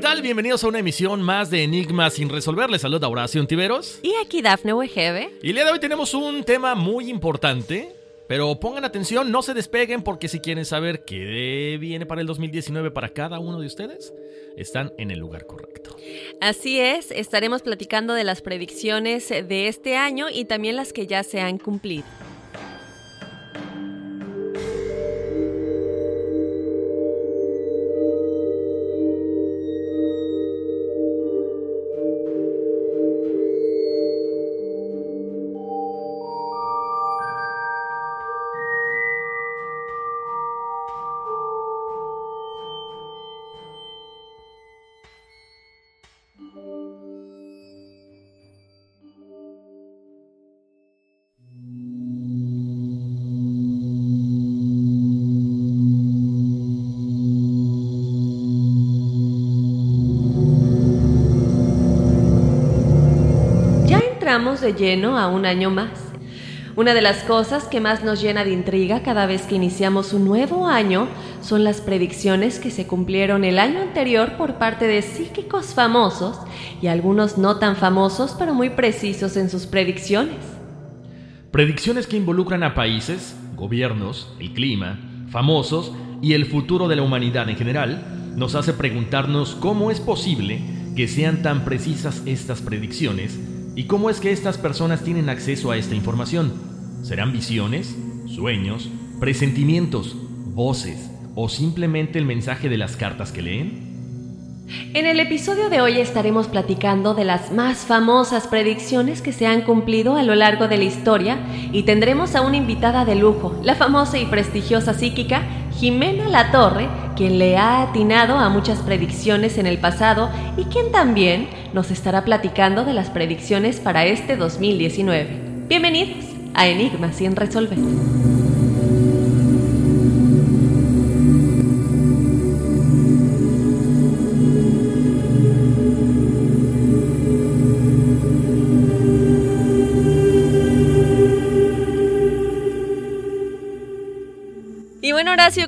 ¿Qué tal? Bienvenidos a una emisión más de Enigmas sin resolver. Les saluda Horacio Tiveros. Y aquí Dafne Wegebe. Y el día de hoy tenemos un tema muy importante. Pero pongan atención, no se despeguen porque si quieren saber qué viene para el 2019 para cada uno de ustedes, están en el lugar correcto. Así es, estaremos platicando de las predicciones de este año y también las que ya se han cumplido. Lleno a un año más. Una de las cosas que más nos llena de intriga cada vez que iniciamos un nuevo año son las predicciones que se cumplieron el año anterior por parte de psíquicos famosos y algunos no tan famosos pero muy precisos en sus predicciones. Predicciones que involucran a países, gobiernos, el clima, famosos y el futuro de la humanidad en general, nos hace preguntarnos cómo es posible que sean tan precisas estas predicciones y cómo es que estas personas tienen acceso a esta información. ¿Serán visiones, sueños, presentimientos, voces o simplemente el mensaje de las cartas que leen? En el episodio de hoy estaremos platicando de las más famosas predicciones que se han cumplido a lo largo de la historia y tendremos a una invitada de lujo, la famosa y prestigiosa psíquica Jimena Latorre, quien le ha atinado a muchas predicciones en el pasado y quien también nos estará platicando de las predicciones para este 2019. Bienvenidos a Enigmas sin resolver.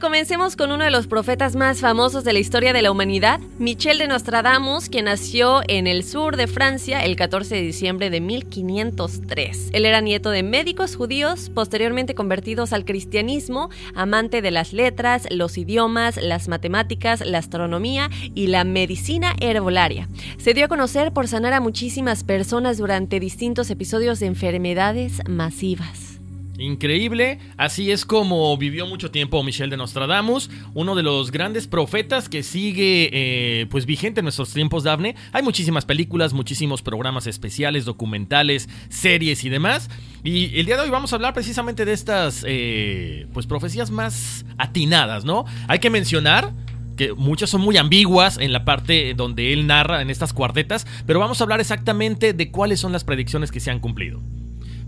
Comencemos con uno de los profetas más famosos de la historia de la humanidad, Michel de Nostradamus, quien nació en el sur de Francia el 14 de diciembre de 1503. Él era nieto de médicos judíos, posteriormente convertidos al cristianismo, amante de las letras, los idiomas, las matemáticas, la astronomía y la medicina herbolaria. Se dio a conocer por sanar a muchísimas personas durante distintos episodios de enfermedades masivas. Increíble, así es como vivió mucho tiempo Michel de Nostradamus, uno de los grandes profetas que sigue eh, pues vigente en nuestros tiempos, Dafne. Hay muchísimas películas, muchísimos programas especiales, documentales, series y demás. Y el día de hoy vamos a hablar precisamente de estas eh, pues profecías más atinadas, ¿no? Hay que mencionar que muchas son muy ambiguas en la parte donde él narra en estas cuartetas, pero vamos a hablar exactamente de cuáles son las predicciones que se han cumplido.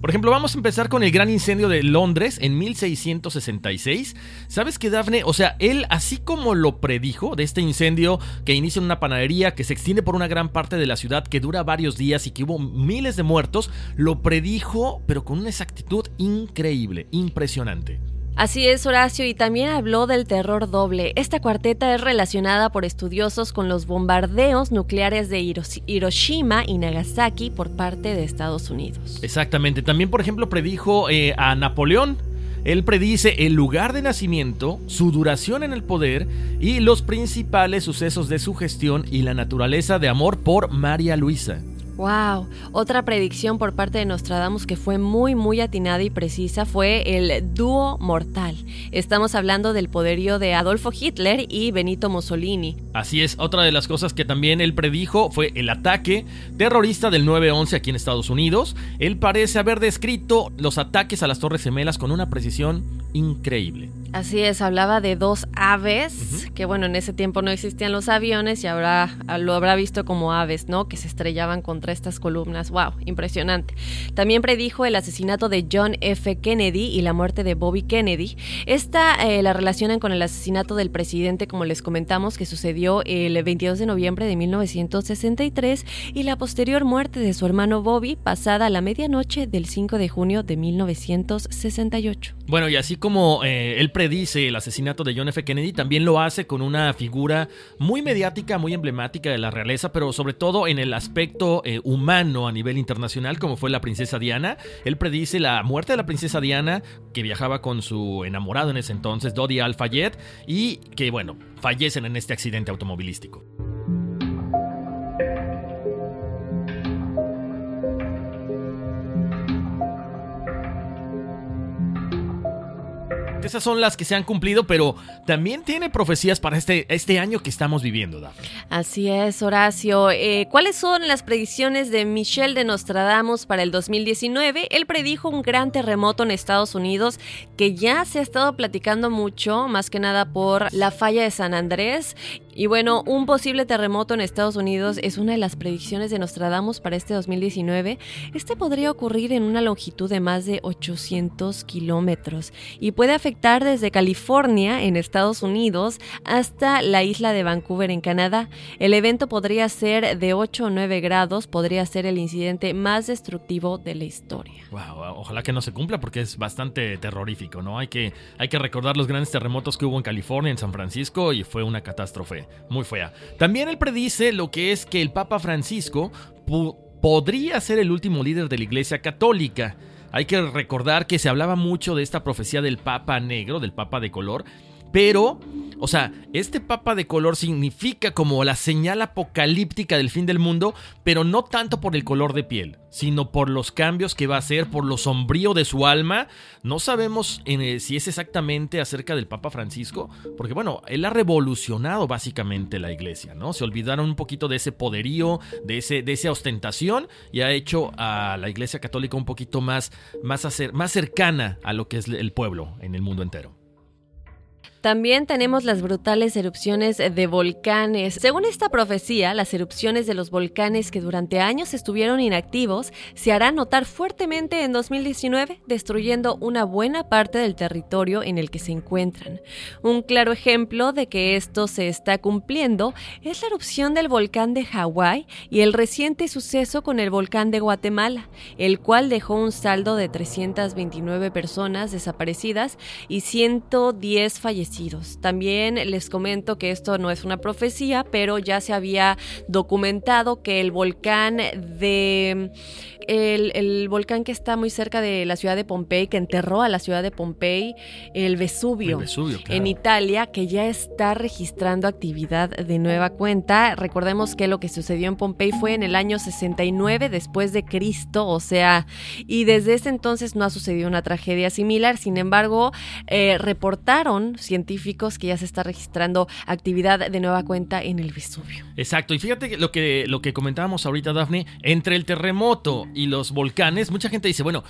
Por ejemplo, vamos a empezar con el gran incendio de Londres en 1666. ¿Sabes qué, Dafne? O sea, él, así como lo predijo de este incendio que inicia en una panadería, que se extiende por una gran parte de la ciudad, que dura varios días y que hubo miles de muertos, lo predijo, pero con una exactitud increíble, impresionante. Así es, Horacio, y también habló del terror doble. Esta cuarteta es relacionada por estudiosos con los bombardeos nucleares de Hiroshima y Nagasaki por parte de Estados Unidos. Exactamente. También, por ejemplo, predijo eh, a Napoleón. Él predice el lugar de nacimiento, su duración en el poder y los principales sucesos de su gestión y la naturaleza de amor por María Luisa. Wow, otra predicción por parte de Nostradamus que fue muy muy atinada y precisa fue el dúo mortal. Estamos hablando del poderío de Adolfo Hitler y Benito Mussolini. Así es, otra de las cosas que también él predijo fue el ataque terrorista del 9-11 aquí en Estados Unidos. Él parece haber descrito los ataques a las Torres Gemelas con una precisión increíble. Así es, hablaba de dos aves, que bueno, en ese tiempo no existían los aviones y ahora lo habrá visto como aves, ¿no? Que se estrellaban contra estas columnas. ¡Wow! Impresionante. También predijo el asesinato de John F. Kennedy y la muerte de Bobby Kennedy. Esta eh, la relacionan con el asesinato del presidente, como les comentamos, que sucedió el 22 de noviembre de 1963 y la posterior muerte de su hermano Bobby pasada la medianoche del 5 de junio de 1968. Bueno, y así como eh, él predice el asesinato de John F. Kennedy, también lo hace con una figura muy mediática, muy emblemática de la realeza, pero sobre todo en el aspecto eh, humano a nivel internacional, como fue la princesa Diana. Él predice la muerte de la princesa Diana, que viajaba con su enamorado en ese entonces, Dodi Al-Fayed, y que, bueno, fallecen en este accidente automovilístico. Esas son las que se han cumplido, pero también tiene profecías para este, este año que estamos viviendo, Daphne. Así es, Horacio. Eh, ¿Cuáles son las predicciones de Michel de Nostradamus para el 2019? Él predijo un gran terremoto en Estados Unidos que ya se ha estado platicando mucho, más que nada por la falla de San Andrés y bueno, un posible terremoto en Estados Unidos es una de las predicciones de Nostradamus para este 2019. Este podría ocurrir en una longitud de más de 800 kilómetros y puede afectar desde California en Estados Unidos hasta la isla de Vancouver en Canadá. El evento podría ser de 8 o 9 grados, podría ser el incidente más destructivo de la historia. Wow, ojalá que no se cumpla porque es bastante terrorífico, ¿no? Hay que, hay que recordar los grandes terremotos que hubo en California, en San Francisco y fue una catástrofe muy fea. También él predice lo que es que el Papa Francisco podría ser el último líder de la Iglesia Católica. Hay que recordar que se hablaba mucho de esta profecía del Papa negro, del Papa de color, pero, o sea, este papa de color significa como la señal apocalíptica del fin del mundo, pero no tanto por el color de piel, sino por los cambios que va a hacer, por lo sombrío de su alma. No sabemos eh, si es exactamente acerca del Papa Francisco, porque bueno, él ha revolucionado básicamente la iglesia, ¿no? Se olvidaron un poquito de ese poderío, de, ese, de esa ostentación y ha hecho a la iglesia católica un poquito más, más, más cercana a lo que es el pueblo en el mundo entero. También tenemos las brutales erupciones de volcanes. Según esta profecía, las erupciones de los volcanes que durante años estuvieron inactivos se harán notar fuertemente en 2019, destruyendo una buena parte del territorio en el que se encuentran. Un claro ejemplo de que esto se está cumpliendo es la erupción del volcán de Hawái y el reciente suceso con el volcán de Guatemala, el cual dejó un saldo de 329 personas desaparecidas y 110 fallecidos También les comento que esto no es una profecía, pero ya se había documentado que el volcán de el, volcán que está muy cerca de la ciudad de Pompey, que enterró a la ciudad de Pompey, el Vesubio, en Italia, que ya está registrando actividad de nueva cuenta. Recordemos que lo que sucedió en Pompey fue en el año 69 después de Cristo, o sea, y desde ese entonces no ha sucedido una tragedia similar. Sin embargo, eh, reportaron científicos que ya se está registrando actividad de nueva cuenta en el Vesubio. Exacto, y fíjate lo que, lo que comentábamos ahorita, Daphne, entre el terremoto y los volcanes, mucha gente dice, bueno,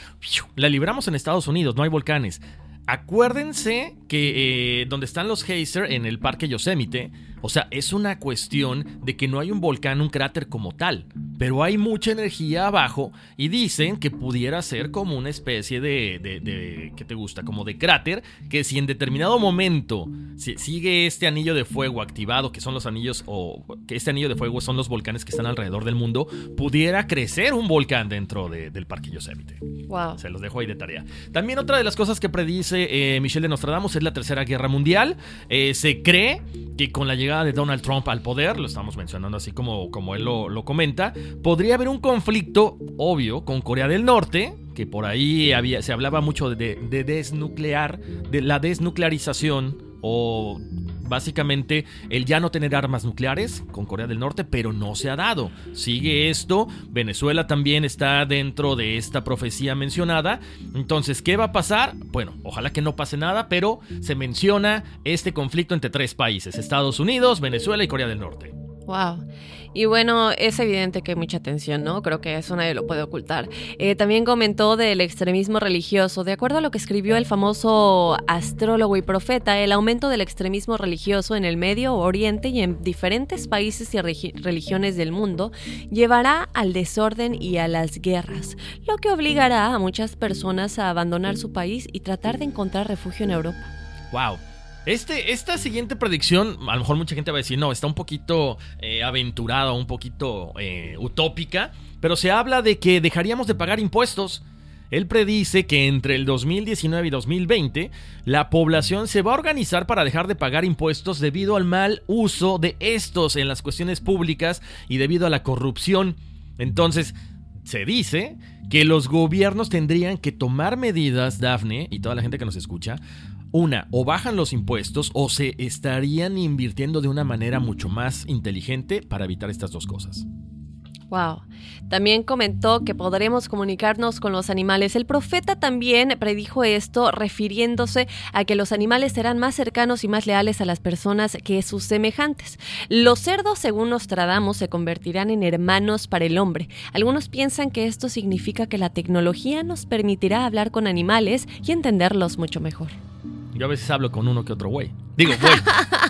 la libramos en Estados Unidos, no hay volcanes. Acuérdense que eh, donde están los Geyser en el parque Yosemite, o sea, es una cuestión de que no hay un volcán, un cráter como tal, pero hay mucha energía abajo y dicen que pudiera ser como una especie de, de, ¿qué te gusta? Como de cráter, que si en determinado momento si sigue este anillo de fuego activado, que son los anillos, o que este anillo de fuego son los volcanes que están alrededor del mundo, pudiera crecer un volcán dentro del parque Yosemite. Wow. Se los dejo ahí de tarea. También otra de las cosas que predice eh, Michelle de Nostradamus es la Tercera Guerra Mundial. Eh, se cree que con la llegada de Donald Trump al poder, lo estamos mencionando así como, como él lo, comenta, podría haber un conflicto obvio con Corea del Norte, que por ahí había, se hablaba mucho de, de desnuclear, de la desnuclearización o básicamente el ya no tener armas nucleares con Corea del Norte, pero no se ha dado. Sigue esto, Venezuela también está dentro de esta profecía mencionada. Entonces, ¿qué va a pasar? Bueno, ojalá que no pase nada, pero se menciona este conflicto entre tres países, Estados Unidos, Venezuela y Corea del Norte. Wow. Y bueno, es evidente que hay mucha tensión, ¿no? Creo que eso nadie lo puede ocultar. Eh, también comentó del extremismo religioso. De acuerdo a lo que escribió el famoso astrólogo y profeta, el aumento del extremismo religioso en el Medio Oriente y en diferentes países y religiones del mundo llevará al desorden y a las guerras, lo que obligará a muchas personas a abandonar su país y tratar de encontrar refugio en Europa. ¡Wow! Este, esta siguiente predicción, a lo mejor mucha gente va a decir, no, está un poquito eh, aventurada, un poquito eh, utópica, pero se habla de que dejaríamos de pagar impuestos. Él predice que entre el 2019 y 2020 la población se va a organizar para dejar de pagar impuestos debido al mal uso de estos en las cuestiones públicas y debido a la corrupción. Entonces, se dice que los gobiernos tendrían que tomar medidas, Dafne, y toda la gente que nos escucha, una, o bajan los impuestos o se estarían invirtiendo de una manera mucho más inteligente para evitar estas dos cosas. Wow. También comentó que podremos comunicarnos con los animales. El profeta también predijo esto refiriéndose a que los animales serán más cercanos y más leales a las personas que sus semejantes. Los cerdos, según Nostradamus, se convertirán en hermanos para el hombre. Algunos piensan que esto significa que la tecnología nos permitirá hablar con animales y entenderlos mucho mejor. Yo a veces hablo con uno que otro güey. Digo, güey.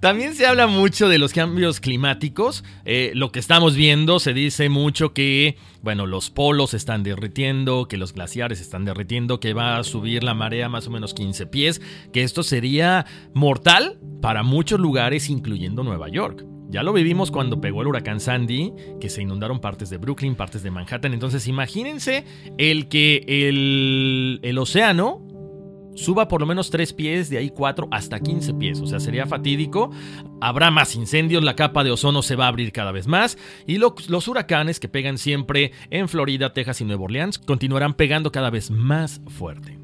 También se habla mucho de los cambios climáticos. Eh, lo que estamos viendo, se dice mucho que, bueno, los polos están derritiendo, que los glaciares están derritiendo, que va a subir la marea más o menos 15 pies, que esto sería mortal para muchos lugares, incluyendo Nueva York. Ya lo vivimos cuando pegó el huracán Sandy, que se inundaron partes de Brooklyn, partes de Manhattan. Entonces imagínense el que el, el océano suba por lo menos 3 pies, de ahí 4 hasta 15 pies. O sea, sería fatídico. Habrá más incendios, la capa de ozono se va a abrir cada vez más y los huracanes que pegan siempre en Florida, Texas y Nueva Orleans continuarán pegando cada vez más fuerte.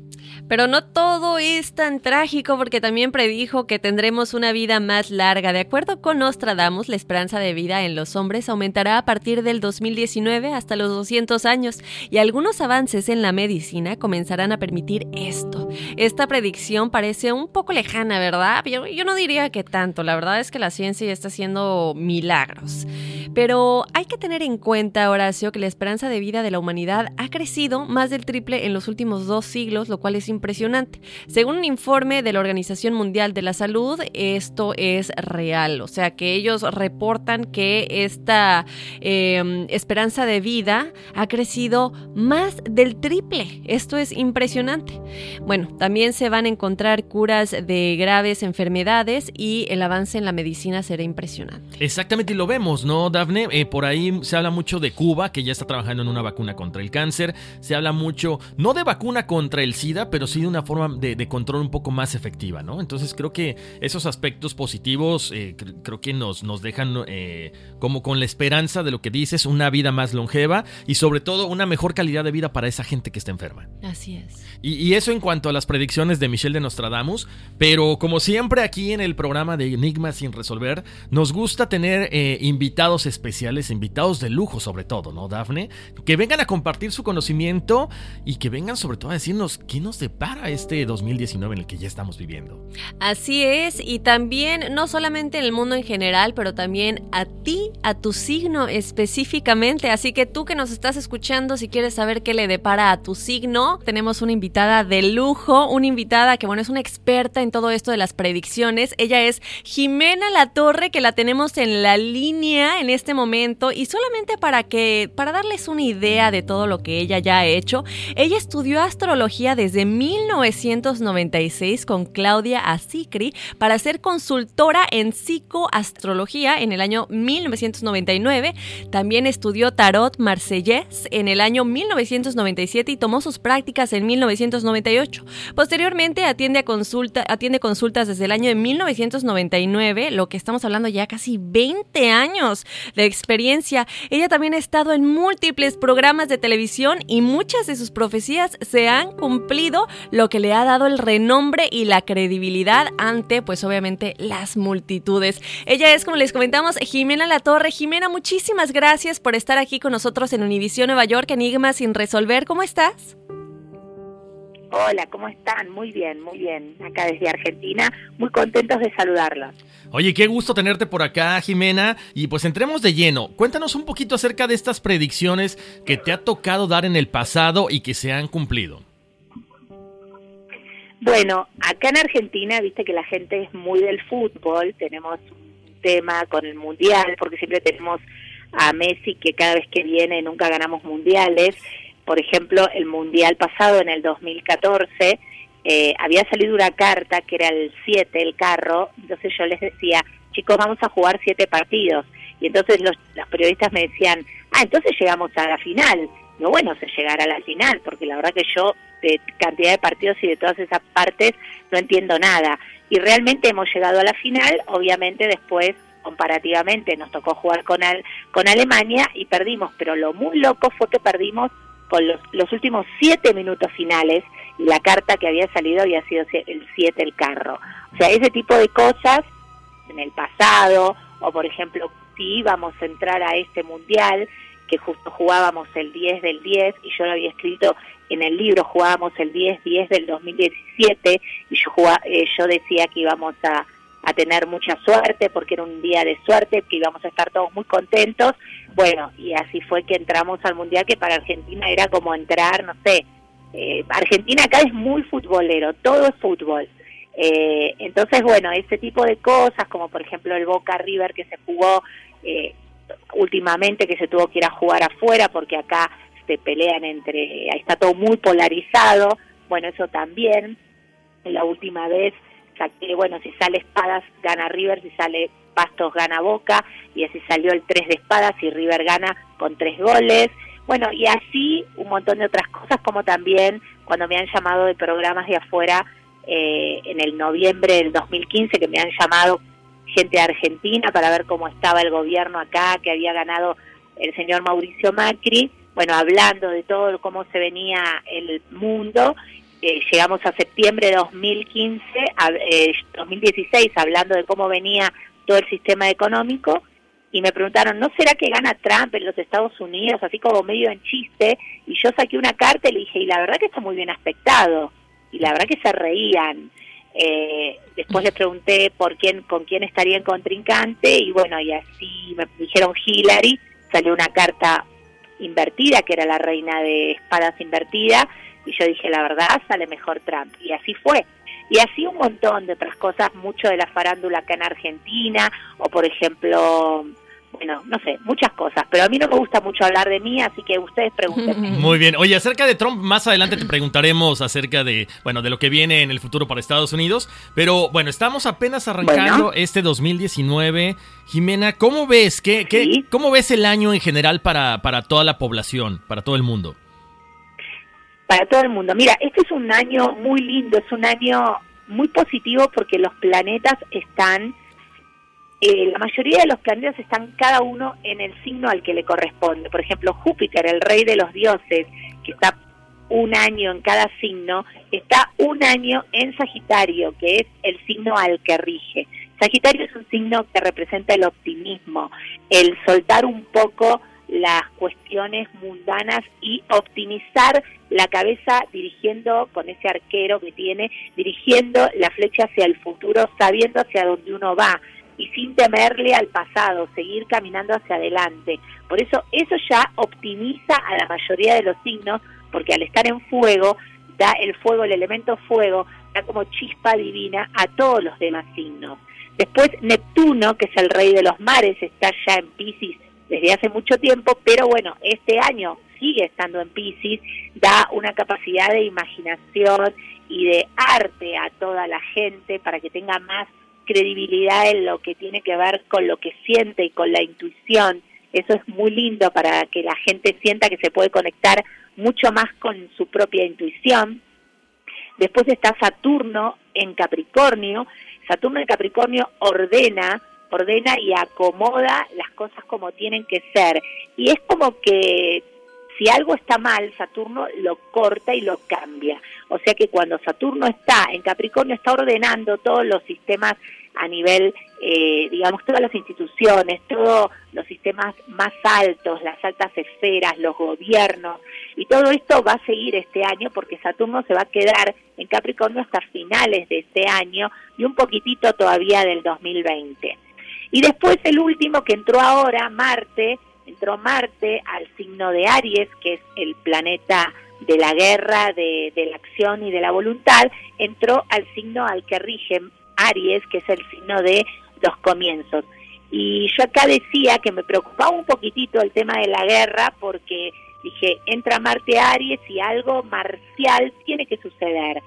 Pero no todo es tan trágico porque también predijo que tendremos una vida más larga. De acuerdo con Nostradamus, la esperanza de vida en los hombres aumentará a partir del 2019 hasta los 200 años y algunos avances en la medicina comenzarán a permitir esto. Esta predicción parece un poco lejana, ¿verdad? Yo, no diría que tanto. La verdad es que la ciencia ya está haciendo milagros. Pero hay que tener en cuenta, Horacio, que la esperanza de vida de la humanidad ha crecido más del triple en los últimos dos siglos, lo cual es impresionante. Según un informe de la Organización Mundial de la Salud, esto es real, o sea que ellos reportan que esta em, esperanza de vida ha crecido más del triple. Esto es impresionante. Bueno, también se van a encontrar curas de graves enfermedades y el avance en la medicina será impresionante. Exactamente, y lo vemos, ¿no, Dafne? Eh, por ahí se habla mucho de Cuba, que ya está trabajando en una vacuna contra el cáncer. Se habla mucho, no de vacuna contra el SIDA, pero pero sí de una forma de, control un poco más efectiva, ¿no? Entonces creo que esos aspectos positivos eh, creo que nos, nos dejan eh, como con la esperanza de lo que dices, una vida más longeva y sobre todo una mejor calidad de vida para esa gente que está enferma. Así es. Y, eso en cuanto a las predicciones de Michelle de Nostradamus, pero como siempre aquí en el programa de Enigmas sin resolver, nos gusta tener eh, invitados especiales, invitados de lujo sobre todo, ¿no, Dafne? Que vengan a compartir su conocimiento y que vengan sobre todo a decirnos qué nos depara este 2019 en el que ya estamos viviendo. Así es, y también no solamente en el mundo en general, pero también a ti, a tu signo específicamente. Así que tú que nos estás escuchando, si quieres saber qué le depara a tu signo, tenemos una invitada de lujo, una invitada que, bueno, es una experta en todo esto de las predicciones. Ella es Jimena La Torre, que la tenemos en la línea en este momento. Y solamente para que, para darles una idea de todo lo que ella ya ha hecho, ella estudió astrología desde 1996 con Claudia Asicri para ser consultora en psicoastrología en el año 1999. También estudió tarot marsellés en el año 1997 y tomó sus prácticas en 1998. Posteriormente atiende, a consulta, atiende consultas desde el año de 1999, lo que estamos hablando ya casi 20 años de experiencia. Ella también ha estado en múltiples programas de televisión y muchas de sus profecías se han cumplido, lo que le ha dado el renombre y la credibilidad ante, pues obviamente, las multitudes. Ella es, como les comentamos, Jimena La Torre. Jimena, muchísimas gracias por estar aquí con nosotros en Univisión Nueva York, Enigma sin resolver. ¿Cómo estás? Hola, ¿cómo están? Muy bien, muy bien. Acá desde Argentina, muy contentos de saludarlos. Oye, qué gusto tenerte por acá, Jimena. Y pues entremos de lleno. Cuéntanos un poquito acerca de estas predicciones que te ha tocado dar en el pasado y que se han cumplido. Bueno, acá en Argentina, viste que la gente es muy del fútbol. Tenemos un tema con el mundial, porque siempre tenemos a Messi que cada vez que viene nunca ganamos mundiales por ejemplo, el Mundial pasado, en el 2014, eh, había salido una carta que era el 7, el carro, entonces yo les decía, chicos, vamos a jugar 7 partidos. Y entonces los, periodistas me decían, ah, entonces llegamos a la final. No, bueno, se llegará a la final, porque la verdad que yo de cantidad de partidos y de todas esas partes no entiendo nada. Y realmente hemos llegado a la final, obviamente después comparativamente nos tocó jugar con, con Alemania y perdimos, pero lo muy loco fue que perdimos con los, los últimos siete minutos finales y la carta que había salido había sido el 7 el carro. O sea, ese tipo de cosas en el pasado, o por ejemplo, si íbamos a entrar a este mundial, que justo jugábamos el 10 del 10, y yo lo había escrito en el libro, jugábamos el 10-10 del 2017, y yo, eh, yo decía que íbamos a, a tener mucha suerte, porque era un día de suerte, que íbamos a estar todos muy contentos, bueno, y así fue que entramos al Mundial, que para Argentina era como entrar, no sé, eh, Argentina acá es muy futbolero, todo es fútbol. Eh, entonces, bueno, ese tipo de cosas, como por ejemplo el Boca River que se jugó eh, últimamente, que se tuvo que ir a jugar afuera, porque acá se pelean entre, está todo muy polarizado, bueno, eso también. La última vez saqué, bueno, si sale espadas gana River, si sale Pastos gana Boca, y así salió el 3 de espadas y River gana con tres goles. Bueno, y así un montón de otras cosas, como también cuando me han llamado de programas de afuera eh, en el noviembre del 2015, que me han llamado gente Argentina para ver cómo estaba el gobierno acá, que había ganado el señor Mauricio Macri, bueno, hablando de todo cómo se venía el mundo, eh, llegamos a septiembre de 2015, eh, 2016, hablando de cómo venía todo el sistema económico y me preguntaron, ¿no será que gana Trump en los Estados Unidos? Así como medio en chiste. Y yo saqué una carta y le dije, y la verdad que está muy bien aspectado. Y la verdad que se reían. Eh, después le pregunté por quién, con quién estaría en contrincante y bueno, y así me dijeron Hillary, salió una carta invertida, que era la reina de espadas invertida, y yo dije, la verdad, sale mejor Trump. Y así fue y así un montón de otras cosas, mucho de la farándula acá en Argentina, o por ejemplo, bueno, no sé, muchas cosas, pero a mí no me gusta mucho hablar de mí, así que ustedes pregunten. Muy bien. Oye, acerca de Trump, más adelante te preguntaremos acerca de, bueno, de lo que viene en el futuro para Estados Unidos, pero bueno, estamos apenas arrancando este 2019. Jimena, ¿cómo ves? ¿Qué, qué, ¿Cómo ves el año en general para, para toda la población, para todo el mundo? para todo el mundo. Mira, este es un año muy lindo, es un año muy positivo porque los planetas están, eh, la mayoría de los planetas están cada uno en el signo al que le corresponde. Por ejemplo, Júpiter, el rey de los dioses, que está un año en cada signo, está un año en Sagitario, que es el signo al que rige. Sagitario es un signo que representa el optimismo, el soltar un poco las cuestiones mundanas y optimizar la cabeza dirigiendo con ese arquero que tiene, dirigiendo la flecha hacia el futuro, sabiendo hacia dónde uno va y sin temerle al pasado, seguir caminando hacia adelante. Por eso eso ya optimiza a la mayoría de los signos, porque al estar en fuego, da el fuego, el elemento fuego, da como chispa divina a todos los demás signos. Después Neptuno, que es el rey de los mares, está ya en Pisces desde hace mucho tiempo, pero bueno, este año sigue estando en Pisces, da una capacidad de imaginación y de arte a toda la gente para que tenga más credibilidad en lo que tiene que ver con lo que siente y con la intuición. Eso es muy lindo para que la gente sienta que se puede conectar mucho más con su propia intuición. Después está Saturno en Capricornio. Saturno en Capricornio ordena ordena y acomoda las cosas como tienen que ser. Y es como que si algo está mal, Saturno lo corta y lo cambia. O sea que cuando Saturno está en Capricornio, está ordenando todos los sistemas a nivel, eh, digamos, todas las instituciones, todos los sistemas más altos, las altas esferas, los gobiernos, y todo esto va a seguir este año porque Saturno se va a quedar en Capricornio hasta finales de este año y un poquitito todavía del 2020. Y después el último que entró ahora, Marte, entró Marte al signo de Aries, que es el planeta de la guerra, de, la acción y de la voluntad, entró al signo al que rige Aries, que es el signo de los comienzos. Y yo acá decía que me preocupaba un poquitito el tema de la guerra porque dije, entra Marte Aries y algo marcial tiene que suceder.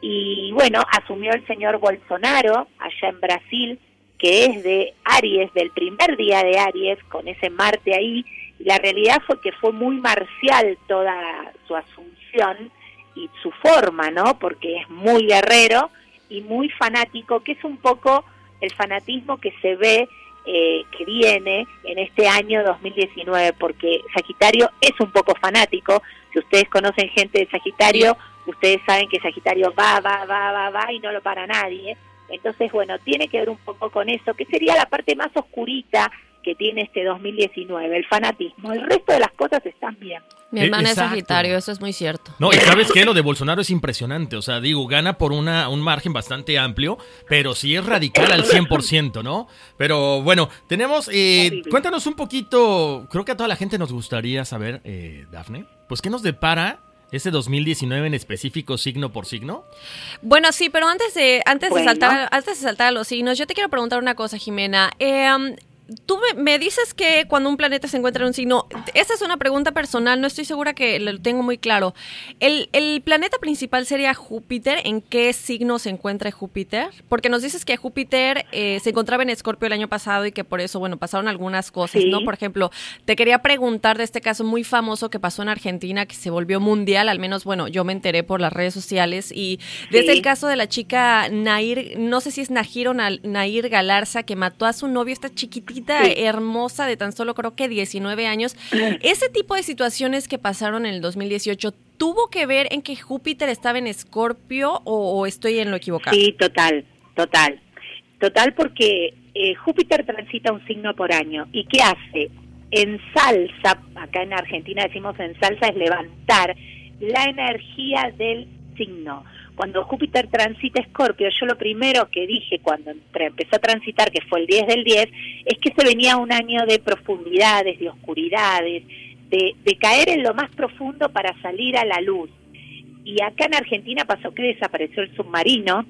Y bueno, asumió el señor Bolsonaro allá en Brasil que es de Aries, del primer día de Aries, con ese Marte ahí, la realidad fue que fue muy marcial toda su asunción y su forma, ¿no? Porque es muy guerrero y muy fanático, que es un poco el fanatismo que se ve eh, que viene en este año 2019, porque Sagitario es un poco fanático. Si ustedes conocen gente de Sagitario, ustedes saben que Sagitario va, va, va, va, va y no lo para nadie. Entonces, bueno, tiene que ver un poco con eso, que sería la parte más oscurita que tiene este 2019, el fanatismo. El resto de las cosas están bien. Mi hermana es Sagitario, eso es muy cierto. No, y sabes qué, lo de Bolsonaro es impresionante. O sea, digo, gana por una, un margen bastante amplio, pero sí es radical al 100%, ¿no? Pero bueno, tenemos. Eh, cuéntanos un poquito. Creo que a toda la gente nos gustaría saber, eh, Dafne, pues qué nos depara ¿Ese 2019 en específico, signo por signo? Bueno, sí, pero antes de, antes de saltar, antes de saltar a los signos, yo te quiero preguntar una cosa, Jimena. Eh, tú me, dices que cuando un planeta se encuentra en un signo, esa es una pregunta personal, no estoy segura que lo tengo muy claro. ¿El, planeta principal sería Júpiter? ¿En qué signo se encuentra Júpiter? Porque nos dices que Júpiter eh, se encontraba en Escorpio el año pasado y que por eso, bueno, pasaron algunas cosas, ¿no? Por ejemplo, te quería preguntar de este caso muy famoso que pasó en Argentina, que se volvió mundial, al menos, bueno, yo me enteré por las redes sociales, y desde el caso de la chica Nair, no sé si es Najir o Nair Galarza, que mató a su novio, esta chiquitita hermosa de tan solo creo que 19 años. Ese tipo de situaciones que pasaron en el 2018, ¿tuvo que ver en que Júpiter estaba en Escorpio o, estoy en lo equivocado? Sí, total, total. Total porque eh, Júpiter transita un signo por año. ¿Y qué hace? En salsa, acá en Argentina decimos en salsa, es levantar la energía del signo cuando Júpiter transita Escorpio, yo lo primero que dije cuando empezó a transitar, que fue el 10 del 10, es que se venía un año de profundidades, de oscuridades, de, de caer en lo más profundo para salir a la luz. Y acá en Argentina pasó que desapareció el submarino,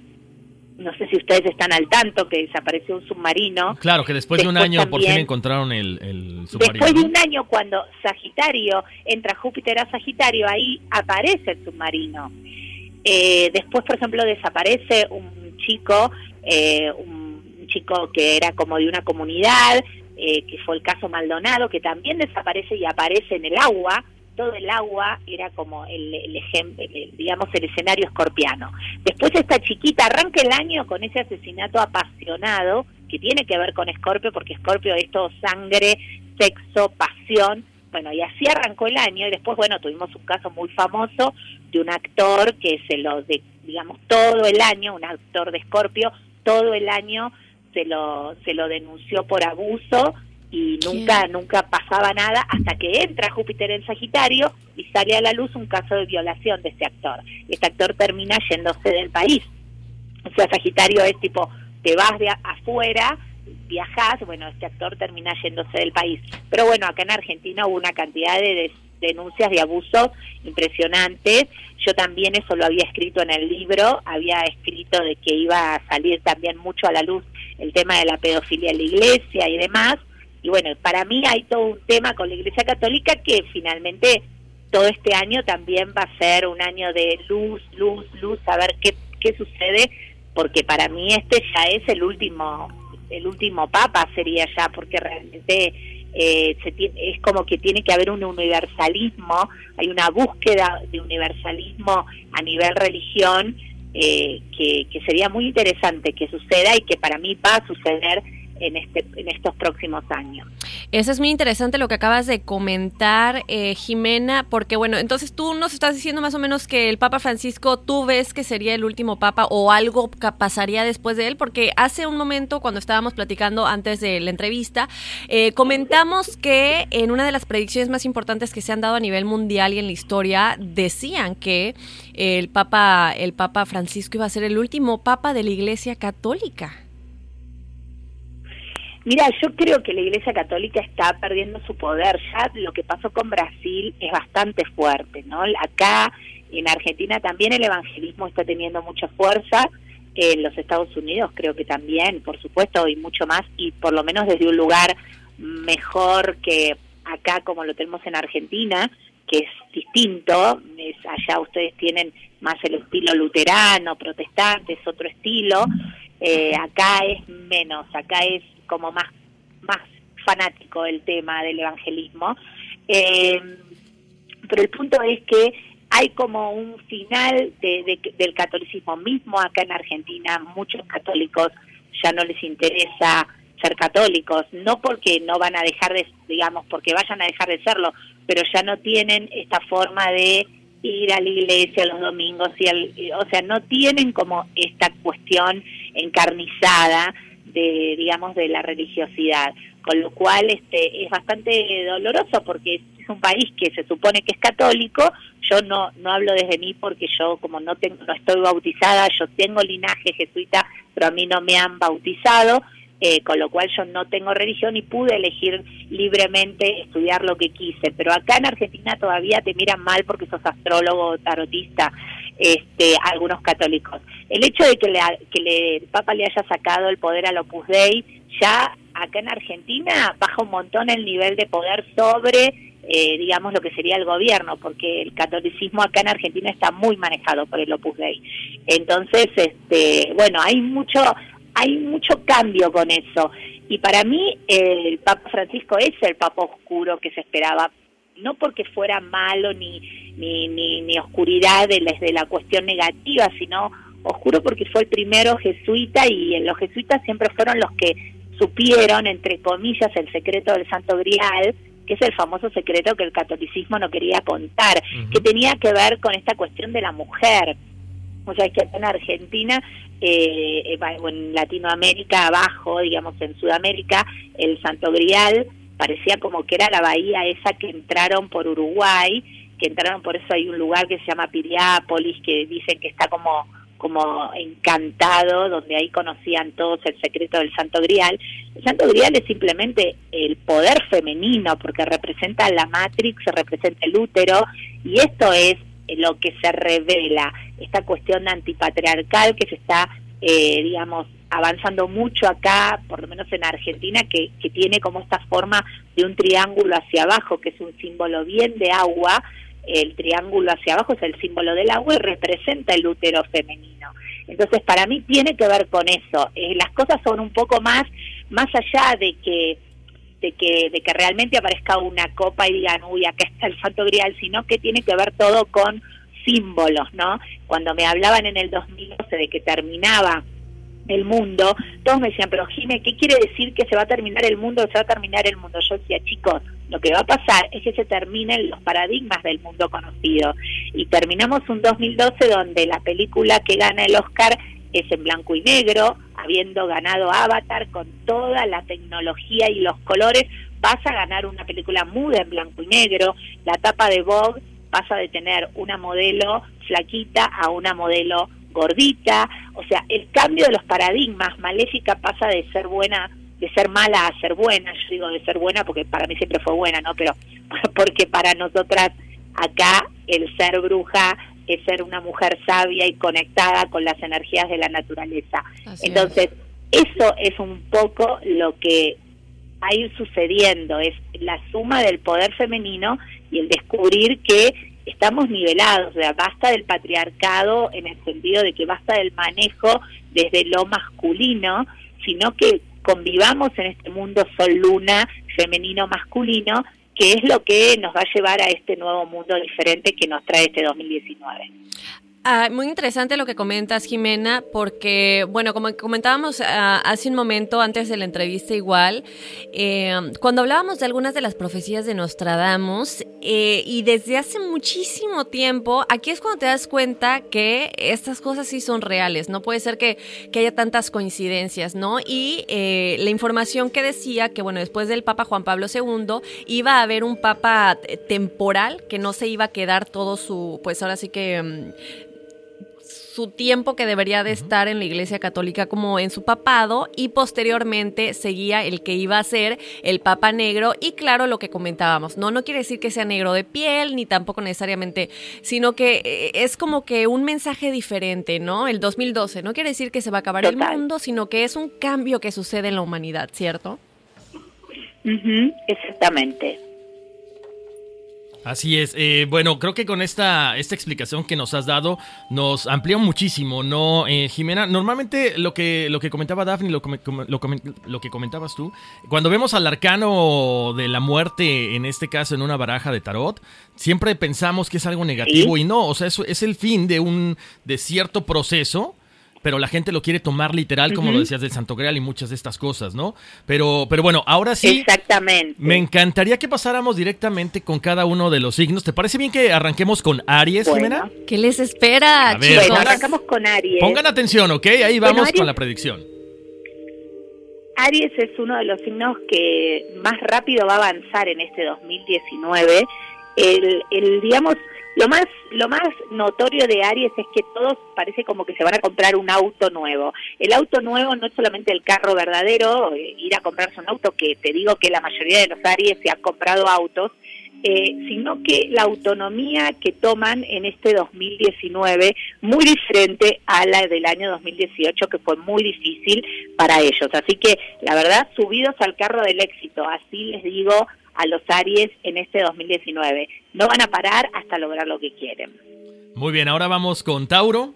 no sé si ustedes están al tanto que desapareció un submarino. Claro, que después, de un año por fin encontraron el, el, submarino. Después de un año cuando Sagitario entra Júpiter a Sagitario, ahí aparece el submarino. Eh, después, por ejemplo, desaparece un chico, eh, un chico que era como de una comunidad, eh, que fue el caso Maldonado, que también desaparece y aparece en el agua, todo el agua era como el, el ejemplo, digamos, el escenario escorpiano. Después esta chiquita arranca el año con ese asesinato apasionado que tiene que ver con Escorpio, porque Escorpio es todo sangre, sexo, pasión. Bueno, y así arrancó el año y después, bueno, tuvimos un caso muy famoso de un actor que se lo, de, digamos, todo el año, un actor de Escorpio, todo el año se lo, se lo denunció por abuso y nunca nunca pasaba nada hasta que entra Júpiter en Sagitario y sale a la luz un caso de violación de este actor. Este actor termina yéndose del país. O sea, Sagitario es tipo, te vas de afuera, viajas, bueno, este actor termina yéndose del país. Pero bueno, acá en Argentina hubo una cantidad de denuncias de abuso impresionantes. Yo también eso lo había escrito en el libro, había escrito de que iba a salir también mucho a la luz el tema de la pedofilia en la iglesia y demás y bueno, para mí hay todo un tema con la Iglesia Católica que finalmente todo este año también va a ser un año de luz, luz, luz, a ver qué, qué sucede, porque para mí este ya es el último, el último papa sería ya, porque realmente eh, se es como que tiene que haber un universalismo, hay una búsqueda de universalismo a nivel religión eh, que, que sería muy interesante que suceda y que para mí va a suceder en, este, en estos próximos años. Eso es muy interesante lo que acabas de comentar, eh, Jimena, porque bueno, entonces tú nos estás diciendo más o menos que el Papa Francisco, tú ves que sería el último Papa o algo pasaría después de él, porque hace un momento cuando estábamos platicando antes de la entrevista, eh, comentamos que en una de las predicciones más importantes que se han dado a nivel mundial y en la historia, decían que el Papa, el Papa Francisco iba a ser el último Papa de la Iglesia Católica. Mira, yo creo que la Iglesia Católica está perdiendo su poder. Ya lo que pasó con Brasil es bastante fuerte, ¿no? Acá en Argentina también el evangelismo está teniendo mucha fuerza. En los Estados Unidos creo que también, por supuesto, y mucho más, y por lo menos desde un lugar mejor que acá como lo tenemos en Argentina, que es distinto. Es, allá ustedes tienen más el estilo luterano, protestante, es otro estilo. Eh, acá es menos, acá es como más, más fanático del tema del evangelismo. Eh, pero el punto es que hay como un final del catolicismo mismo acá en Argentina, muchos católicos ya no les interesa ser católicos, no porque no van a dejar de, digamos, porque vayan a dejar de serlo, pero ya no tienen esta forma de ir a la iglesia los domingos, y o sea, no tienen como esta cuestión encarnizada de digamos de la religiosidad. Con lo cual este es bastante doloroso porque es un país que se supone que es católico. Yo no no hablo desde mí porque yo como no tengo no estoy bautizada yo tengo linaje jesuita pero a mí no me han bautizado eh, con lo cual yo no tengo religión y pude elegir libremente estudiar lo que quise. Pero acá en Argentina todavía te miran mal porque sos astrólogo tarotista este, algunos católicos. El hecho de que, le, que el Papa le haya sacado el poder al Opus Dei, ya acá en Argentina baja un montón el nivel de poder sobre, eh, digamos, lo que sería el gobierno, porque el catolicismo acá en Argentina está muy manejado por el Opus Dei. Entonces, este, bueno, hay mucho, hay mucho cambio con eso. Y para mí el Papa Francisco es el Papa oscuro que se esperaba, no porque fuera malo ni ni, ni, ni oscuridad desde la cuestión negativa, sino oscuro porque fue el primero jesuita y los jesuitas siempre fueron los que supieron, entre comillas, el secreto del Santo Grial, que es el famoso secreto que el catolicismo no quería contar, que tenía que ver con esta cuestión de la mujer. O sea, que en Argentina, eh, eh en Latinoamérica abajo, digamos en Sudamérica, el Santo Grial parecía como que era la bahía esa que entraron por Uruguay que entraron, por eso hay un lugar que se llama Piriápolis, que dicen que está como como encantado, donde ahí conocían todos el secreto del Santo Grial. El Santo Grial es simplemente el poder femenino, porque representa la Matrix, representa el útero, y esto es lo que se revela, esta cuestión antipatriarcal que se está, eh, digamos, avanzando mucho acá, por lo menos en Argentina, que, que tiene como esta forma de un triángulo hacia abajo, que es un símbolo bien de agua, el triángulo hacia abajo es el símbolo del agua y representa el útero femenino. Entonces, para mí tiene que ver con eso. Eh, las cosas son un poco más, más allá de que de que, de que realmente aparezca una copa y digan, uy, acá está el santo grial, sino que tiene que ver todo con símbolos, ¿no? Cuando me hablaban en el 2012 de que terminaba el mundo, todos me decían, pero Jime, ¿qué quiere decir que se va a terminar el mundo? Se va a terminar el mundo. Yo decía, chicos, lo que va a pasar es que se terminen los paradigmas del mundo conocido. Y terminamos un 2012 donde la película que gana el Oscar es en blanco y negro, habiendo ganado Avatar con toda la tecnología y los colores, vas a ganar una película muda en blanco y negro. La tapa de Vogue pasa de tener una modelo flaquita a una modelo gordita, o sea, el cambio de los paradigmas, Maléfica pasa de ser buena, de ser mala a ser buena, yo digo de ser buena porque para mí siempre fue buena, ¿no? Pero porque para nosotras acá el ser bruja es ser una mujer sabia y conectada con las energías de la naturaleza. Entonces, eso es un poco lo que va a ir sucediendo, es la suma del poder femenino y el descubrir que estamos nivelados, o sea, basta del patriarcado en el sentido de que basta del manejo desde lo masculino, sino que convivamos en este mundo sol-luna, femenino-masculino, que es lo que nos va a llevar a este nuevo mundo diferente que nos trae este 2019. Ah, muy interesante lo que comentas, Jimena, porque, bueno, como comentábamos ah, hace un momento antes de la entrevista igual, eh, cuando hablábamos de algunas de las profecías de Nostradamus, eh, y desde hace muchísimo tiempo, aquí es cuando te das cuenta que estas cosas sí son reales, no puede ser que, que haya tantas coincidencias, ¿no? Y eh, la información que decía que, bueno, después del Papa Juan Pablo II, iba a haber un Papa temporal, que no se iba a quedar todo su, pues ahora sí que mm, su tiempo que debería de estar en la Iglesia Católica como en su papado y posteriormente seguía el que iba a ser el Papa Negro y claro lo que comentábamos, no no quiere decir que sea negro de piel ni tampoco necesariamente, sino que eh, es como que un mensaje diferente, ¿no? El 2012 no quiere decir que se va a acabar el mundo, sino que es un cambio que sucede en la humanidad, ¿cierto? exactamente. Así es. Eh, bueno, creo que con esta, esta explicación que nos has dado nos amplió muchísimo, ¿no, eh, Jimena? Normalmente lo que, lo que comentaba Daphne, lo, lo, lo, que comentabas tú, cuando vemos al arcano de la muerte, en este caso en una baraja de tarot, siempre pensamos que es algo negativo y no, o sea, eso es el fin de un de cierto proceso pero la gente lo quiere tomar literal, como lo decías del Santo Grial y muchas de estas cosas, ¿no? Pero, pero bueno, ahora sí. Exactamente. Me encantaría que pasáramos directamente con cada uno de los signos. ¿Te parece bien que arranquemos con Aries, Jimena? ¿Qué les espera, chicos? Bueno, arrancamos con Aries. Pongan atención, ¿ok? Ahí vamos con la predicción. Aries es uno de los signos que más rápido va a avanzar en este 2019. El, el digamos, lo más, lo más notorio de Aries es que todos parece como que se van a comprar un auto nuevo. El auto nuevo no es solamente el carro verdadero, eh, ir a comprarse un auto, que te digo que la mayoría de los Aries se han comprado autos, eh, sino que la autonomía que toman en este 2019, muy diferente a la del año 2018, que fue muy difícil para ellos. Así que, la verdad, subidos al carro del éxito, así les digo a los Aries en este 2019. No van a parar hasta lograr lo que quieren. Muy bien, ahora vamos con Tauro.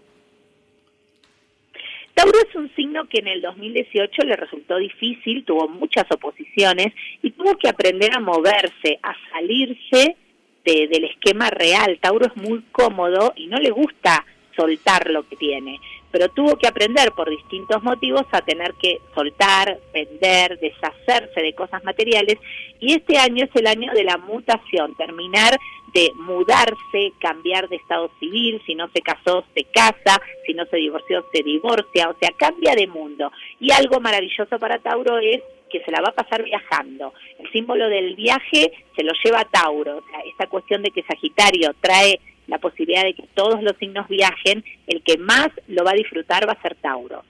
Tauro es un signo que en el 2018 le resultó difícil, tuvo muchas oposiciones y tuvo que aprender a moverse, a salirse del esquema real. Tauro es muy cómodo y no le gusta soltar lo que tiene pero tuvo que aprender por distintos motivos a tener que soltar, vender, deshacerse de cosas materiales y este año es el año de la mutación, terminar de mudarse, cambiar de estado civil, si no se casó se casa, si no se divorció se divorcia, o sea, cambia de mundo. Y algo maravilloso para Tauro es que se la va a pasar viajando. El símbolo del viaje se lo lleva a Tauro, o sea, esta cuestión de que Sagitario trae la posibilidad de que todos los signos viajen, el que más lo va a disfrutar va a ser Tauro.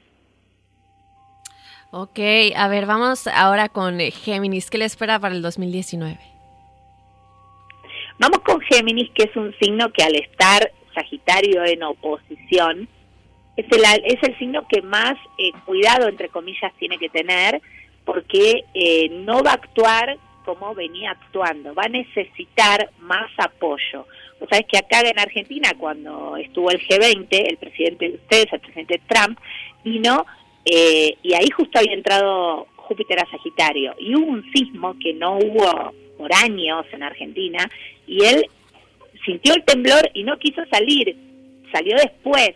Ok, a ver, vamos ahora con Géminis. ¿Qué le espera para el 2019? Vamos con Géminis, que es un signo que al estar Sagitario en oposición, es el, es el signo que más eh, cuidado, entre comillas, tiene que tener, porque eh, no va a actuar como venía actuando, va a necesitar más apoyo. Vos sabés que acá en Argentina, cuando estuvo el G20, el presidente de ustedes, el presidente Trump, vino eh, y ahí justo había entrado Júpiter a Sagitario. Y hubo un sismo que no hubo por años en Argentina y él sintió el temblor y no quiso salir, salió después.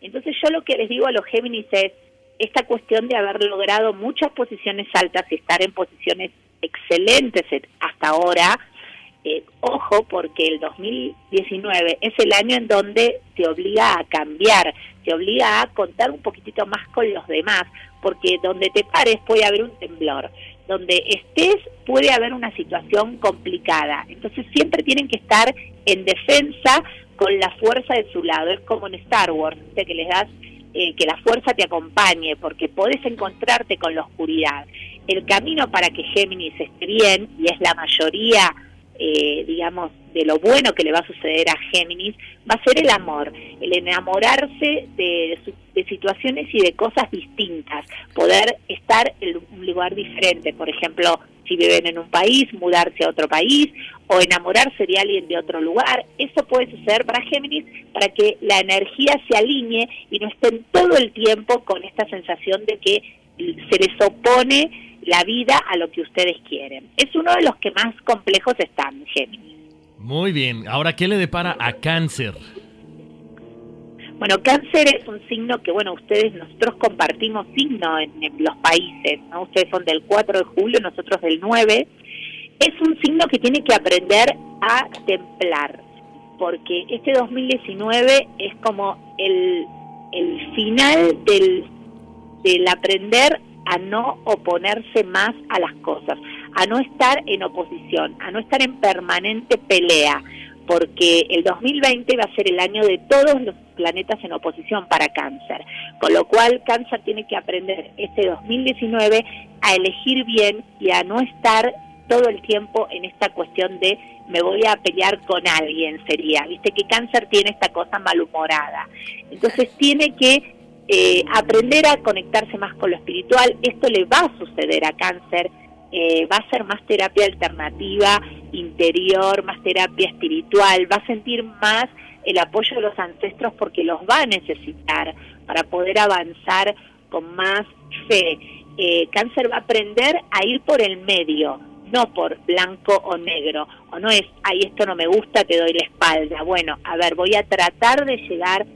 Entonces yo lo que les digo a los Géminis es esta cuestión de haber logrado muchas posiciones altas y estar en posiciones excelentes hasta ahora, eh, ojo porque el 2019 es el año en donde te obliga a cambiar, te obliga a contar un poquitito más con los demás, porque donde te pares puede haber un temblor, donde estés puede haber una situación complicada, entonces siempre tienen que estar en defensa con la fuerza de su lado, es como en Star Wars, que les das eh, que la fuerza te acompañe, porque podés encontrarte con la oscuridad. El camino para que Géminis esté bien, y es la mayoría eh, digamos, de lo bueno que le va a suceder a Géminis, va a ser el amor, el enamorarse de, de, situaciones y de cosas distintas, poder estar en un lugar diferente, por ejemplo, si viven en un país, mudarse a otro país o enamorarse de alguien de otro lugar, eso puede suceder para Géminis para que la energía se alinee y no estén todo el tiempo con esta sensación de que se les opone la vida a lo que ustedes quieren. Es uno de los que más complejos están, Géminis. Muy bien, ahora, ¿qué le depara a cáncer? Bueno, cáncer es un signo que, bueno, ustedes, nosotros compartimos signo en, los países, ¿no? Ustedes son del 4 de julio, nosotros del 9. Es un signo que tiene que aprender a templar, porque este 2019 es como el, el final del, del aprender a no oponerse más a las cosas, a no estar en oposición, a no estar en permanente pelea, porque el 2020 va a ser el año de todos los planetas en oposición para cáncer, con lo cual cáncer tiene que aprender este 2019 a elegir bien y a no estar todo el tiempo en esta cuestión de me voy a pelear con alguien sería, viste que cáncer tiene esta cosa malhumorada, entonces tiene que eh, aprender a conectarse más con lo espiritual. Esto le va a suceder a cáncer, eh, va a ser más terapia alternativa, interior, más terapia espiritual, va a sentir más el apoyo de los ancestros porque los va a necesitar para poder avanzar con más fe. Eh, cáncer va a aprender a ir por el medio, no por blanco o negro, o no es, ay, esto no me gusta, te doy la espalda. Bueno, a ver, voy a tratar de llegar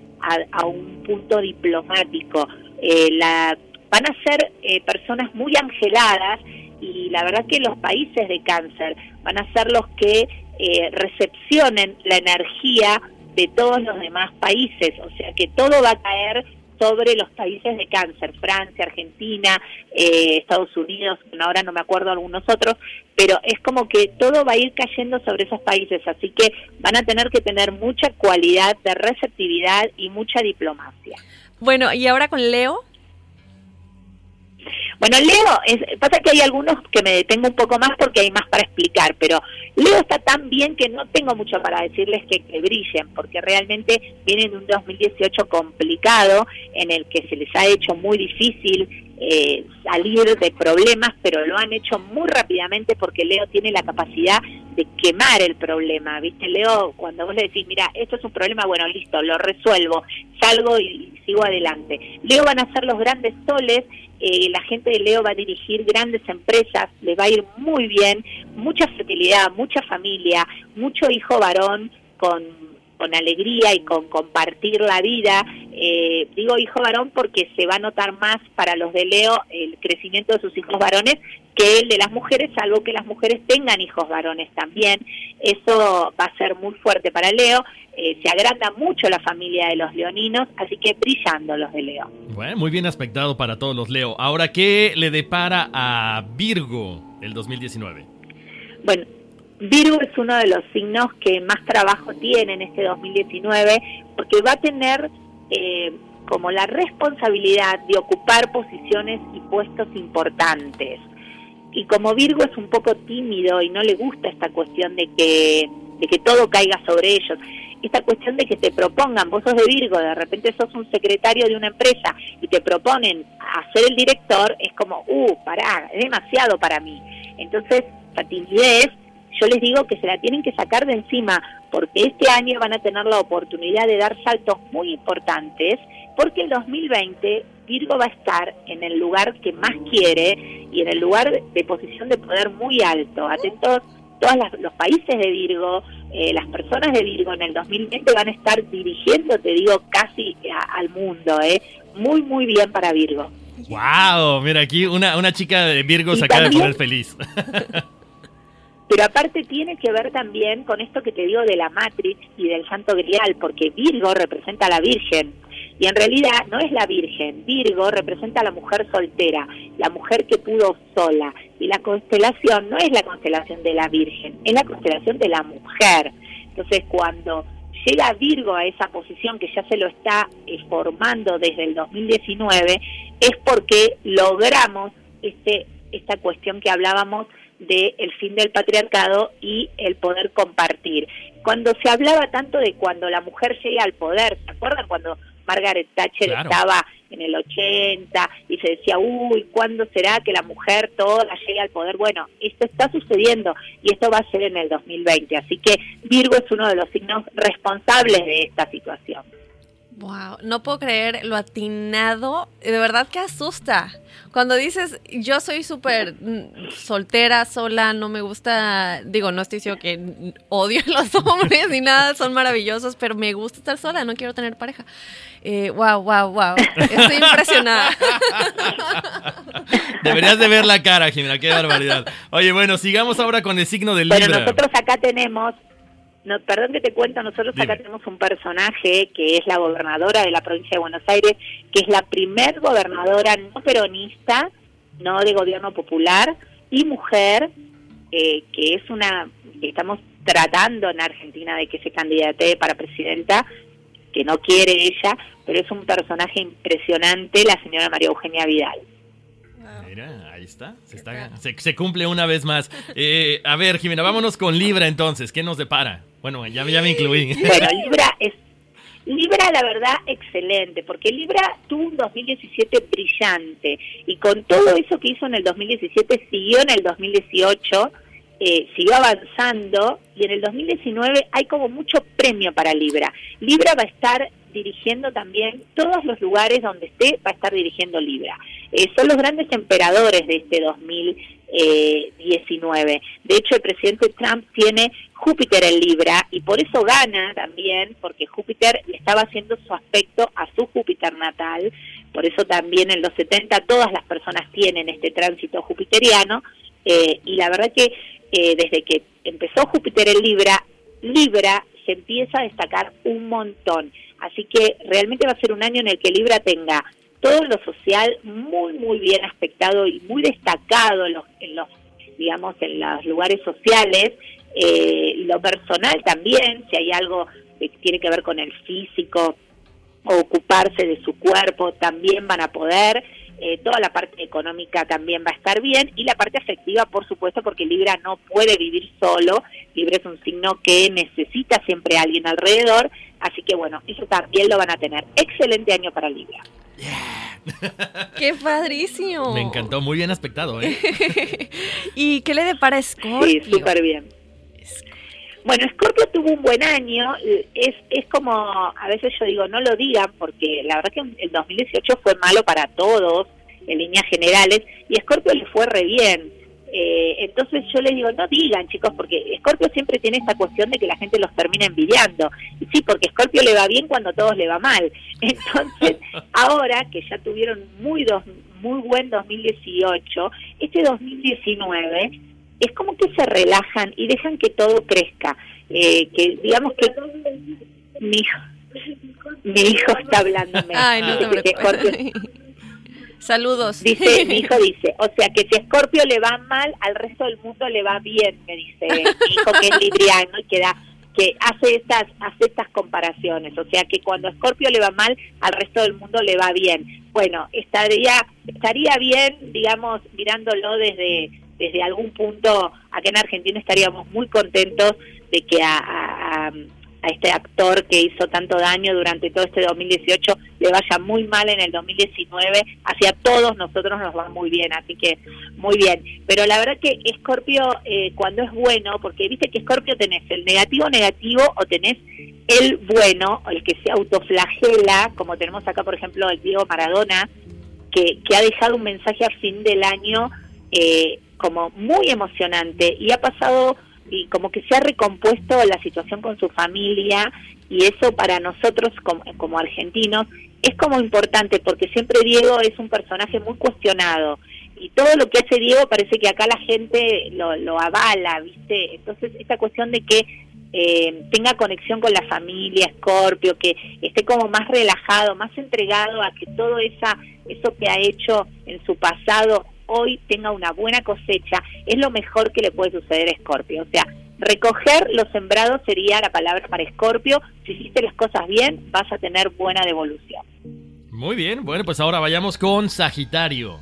a, un punto diplomático. Eh, van a ser eh, personas muy angeladas y la verdad que los países de cáncer van a ser los que eh, recepcionen la energía de todos los demás países, o sea que todo va a caer sobre los países de cáncer, Francia, Argentina, eh, Estados Unidos, ahora no me acuerdo algunos otros, pero es como que todo va a ir cayendo sobre esos países, así que van a tener que tener mucha cualidad de receptividad y mucha diplomacia. Bueno, y ahora con Leo. Bueno, Leo, pasa que hay algunos que me detengo un poco más porque hay más para explicar, pero Leo está tan bien que no tengo mucho para decirles que, que brillen, porque realmente vienen de un 2018 complicado en el que se les ha hecho muy difícil eh, salir de problemas, pero lo han hecho muy rápidamente porque Leo tiene la capacidad de quemar el problema, ¿viste? Leo, cuando vos le decís, mira, esto es un problema, bueno, listo, lo resuelvo, salgo y sigo adelante. Leo van a ser los grandes soles eh, la gente de Leo va a dirigir grandes empresas, le va a ir muy bien, mucha fertilidad, mucha familia, mucho hijo varón con, con alegría y con compartir la vida. Eh, digo hijo varón porque se va a notar más para los de Leo el crecimiento de sus hijos varones que el de las mujeres, salvo que las mujeres tengan hijos varones también. Eso va a ser muy fuerte para Leo. Eh, se agranda mucho la familia de los leoninos, así que brillando los de Leo. Bueno, muy bien aspectado para todos los Leo. Ahora, ¿qué le depara a Virgo el 2019? Bueno, Virgo es uno de los signos que más trabajo tiene en este 2019 porque va a tener eh, como la responsabilidad de ocupar posiciones y puestos importantes. Y como Virgo es un poco tímido y no le gusta esta cuestión de que, de que todo caiga sobre ellos, esta cuestión de que te propongan, vos sos de Virgo, de repente sos un secretario de una empresa y te proponen hacer el director, es como, uh, pará, es demasiado para mí. Entonces, la timidez, yo les digo que se la tienen que sacar de encima, porque este año van a tener la oportunidad de dar saltos muy importantes, porque el 2020 Virgo va a estar en el lugar que más quiere y en el lugar de posición de poder muy alto. Atentos, todos los países de Virgo, eh, las personas de Virgo en el 2020 van a estar dirigiendo, te digo, casi al mundo. ¿eh? Muy, muy bien para Virgo. ¡Wow! Mira, aquí una, una chica de Virgo se acaba de poner feliz. Pero aparte tiene que ver también con esto que te digo de la Matrix y del Santo Grial, porque Virgo representa a la Virgen. Y en realidad no es la Virgen, Virgo representa a la mujer soltera, la mujer que pudo sola. Y la constelación no es la constelación de la Virgen, es la constelación de la mujer. Entonces cuando llega Virgo a esa posición que ya se lo está eh, formando desde el 2019, es porque logramos este, esta cuestión que hablábamos del el fin del patriarcado y el poder compartir. Cuando se hablaba tanto de cuando la mujer llega al poder, ¿se acuerdan cuando Margaret Thatcher estaba en el 80 y se decía, uy, ¿cuándo será que la mujer toda llegue al poder? Bueno, esto está sucediendo y esto va a ser en el 2020. Así que Virgo es uno de los signos responsables de esta situación. Wow, no puedo creer lo atinado. De verdad que asusta. Cuando dices, yo soy súper mm, soltera, sola, no me gusta, digo, no estoy diciendo que odio a los hombres ni nada, son maravillosos, pero me gusta estar sola, no quiero tener pareja. Eh, wow, wow, wow. Estoy impresionada. Deberías de ver la cara, Jimena, qué barbaridad. Oye, bueno, sigamos ahora con el signo del Libra. Bueno, nosotros acá tenemos no, perdón que te cuento, nosotros acá tenemos un personaje que es la gobernadora de la provincia de Buenos Aires, que es la primer gobernadora no peronista, no de gobierno popular, y mujer, eh, que es una, que estamos tratando en Argentina de que se candidate para presidenta, que no quiere ella, pero es un personaje impresionante, la señora María Eugenia Vidal. Mira, ahí está. Se, cumple una vez más. Eh, a ver, Jimena, vámonos con Libra entonces. ¿Qué nos depara? Bueno, ya, me incluí. Bueno, Libra es Libra, la verdad, excelente, porque Libra tuvo un 2017 brillante y con todo eso que hizo en el 2017 siguió en el 2018, eh, siguió avanzando y en el 2019 hay como mucho premio para Libra. Libra va a estar dirigiendo también todos los lugares donde esté, va a estar dirigiendo Libra. Eh, son los grandes emperadores de este 2019. De hecho, el presidente Trump tiene Júpiter en Libra y por eso gana también, porque Júpiter le estaba haciendo su aspecto a su Júpiter natal. Por eso también en los 70 todas las personas tienen este tránsito jupiteriano. Eh, y la verdad que eh, desde que empezó Júpiter en Libra, Libra se empieza a destacar un montón. Así que realmente va a ser un año en el que Libra tenga todo lo social muy, muy bien aspectado y muy destacado en los, en los digamos, en los lugares sociales, eh, lo personal también, si hay algo que tiene que ver con el físico, o ocuparse de su cuerpo, también van a poder. Eh, toda la parte económica también va a estar bien y la parte afectiva, por supuesto, porque Libra no puede vivir solo. Libra es un signo que necesita siempre a alguien alrededor, así que bueno, eso también lo van a tener. Excelente año para Libra. ¡Qué padrísimo! Me encantó, muy bien aspectado, ¿eh? ¿Y qué le depara Scorpio? Sí, súper bien. Bueno, Scorpio tuvo un buen año, es, es como, a veces yo digo, no lo digan, porque la verdad que el 2018 fue malo para todos, en líneas generales, y Scorpio le fue re bien. Eh, entonces yo les digo, no digan chicos, porque Scorpio siempre tiene esta cuestión de que la gente los termina envidiando. Y sí, porque Scorpio le va bien cuando a todos le va mal. Entonces, ahora que ya tuvieron muy, dos, muy buen 2018, este 2019 es como que se relajan y dejan que todo crezca. Eh, que digamos que mi hijo, mi hijo está hablándome. Ay, no Saludos. Dice, mi hijo dice, o sea que si a Scorpio le va mal, al resto del mundo le va bien, me dice mi hijo que es libriano y que da que hace estas hace estas comparaciones, o sea que cuando a Scorpio le va mal, al resto del mundo le va bien. Bueno, estaría estaría bien, digamos, mirándolo desde desde algún punto acá en Argentina estaríamos muy contentos de que a, este actor que hizo tanto daño durante todo este 2018 le vaya muy mal en el 2019, hacia todos nosotros nos va muy bien, así que muy bien. Pero la verdad que Scorpio eh, cuando es bueno, porque viste que Scorpio tenés el negativo negativo o tenés el bueno, el que se autoflagela, como tenemos acá por ejemplo el Diego Maradona, que, que ha dejado un mensaje a fin del año eh, como muy emocionante y ha pasado y como que se ha recompuesto la situación con su familia y eso para nosotros como, como argentinos es como importante porque siempre Diego es un personaje muy cuestionado y todo lo que hace Diego parece que acá la gente lo, lo avala, ¿viste? Entonces esta cuestión de que eh, tenga conexión con la familia, Scorpio, que esté como más relajado, más entregado a que todo esa, eso que ha hecho en su pasado hoy tenga una buena cosecha, es lo mejor que le puede suceder a Scorpio. O sea, recoger los sembrados sería la palabra para Scorpio. Si hiciste las cosas bien, vas a tener buena devolución. Muy bien, bueno, pues ahora vayamos con Sagitario.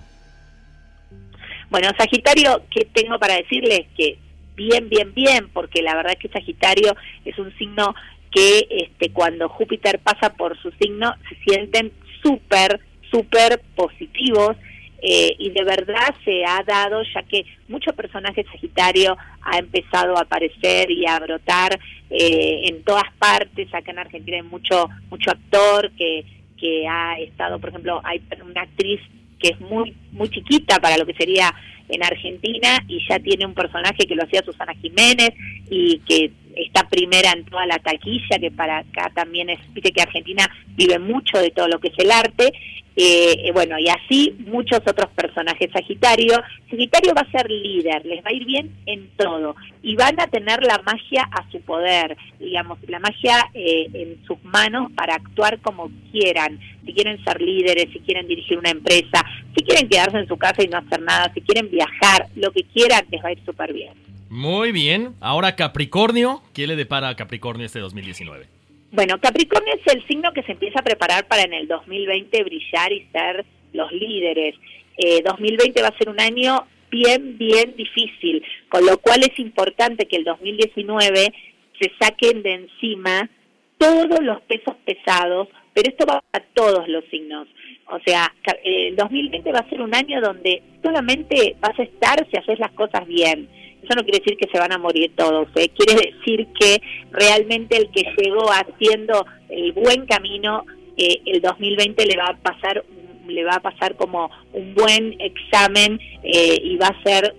Bueno, Sagitario, ¿qué tengo para decirles? Que bien, bien, bien, porque la verdad es que Sagitario es un signo que este, cuando Júpiter pasa por su signo se sienten súper, súper positivos. Eh, y de verdad se ha dado, ya que muchos personajes Sagitario ha empezado a aparecer y a brotar eh, en todas partes. Acá en Argentina hay mucho mucho actor que, que ha estado, por ejemplo, hay una actriz que es muy muy chiquita para lo que sería en Argentina y ya tiene un personaje que lo hacía Susana Jiménez y que está primera en toda la taquilla, que para acá también es, viste que Argentina vive mucho de todo lo que es el arte, eh, bueno, y así muchos otros personajes Sagitario. Sagitario va a ser líder, les va a ir bien en todo y van a tener la magia a su poder, digamos, la magia eh, en sus manos para actuar como quieran, si quieren ser líderes, si quieren dirigir una empresa, si quieren quedarse en su casa y no hacer nada, si quieren viajar, lo que quieran, les va a ir súper bien. Muy bien, ahora Capricornio, ¿qué le depara a Capricornio este 2019? Bueno, Capricornio es el signo que se empieza a preparar para en el 2020 brillar y ser los líderes. Eh, 2020 va a ser un año bien, bien difícil, con lo cual es importante que el 2019 se saquen de encima todos los pesos pesados, pero esto va a todos los signos. O sea, el 2020 va a ser un año donde solamente vas a estar si haces las cosas bien eso no quiere decir que se van a morir todos, ¿eh? quiere decir que realmente el que llegó haciendo el buen camino, eh, el 2020 le va a pasar le va a pasar como un buen examen eh, y va a ser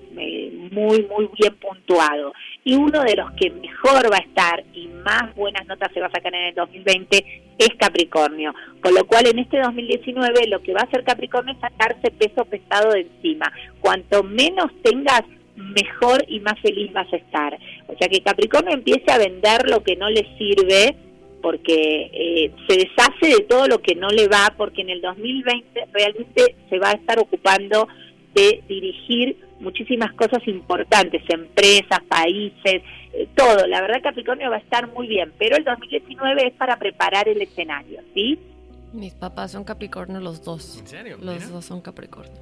muy, muy bien puntuado. Y uno de los que mejor va a estar y más buenas notas se va a sacar en el 2020 es Capricornio. Con lo cual en este 2019 lo que va a hacer Capricornio es sacarse peso pesado de encima. Cuanto menos tengas, mejor y más feliz vas a estar. O sea que Capricornio empiece a vender lo que no le sirve porque eh, se deshace de todo lo que no le va, porque en el 2020 realmente se va a estar ocupando de dirigir muchísimas cosas importantes, empresas, países, eh, todo. La verdad Capricornio va a estar muy bien, pero el 2019 es para preparar el escenario, ¿sí? Mis papás son Capricornio los dos. ¿En serio? Los dos son Capricornio.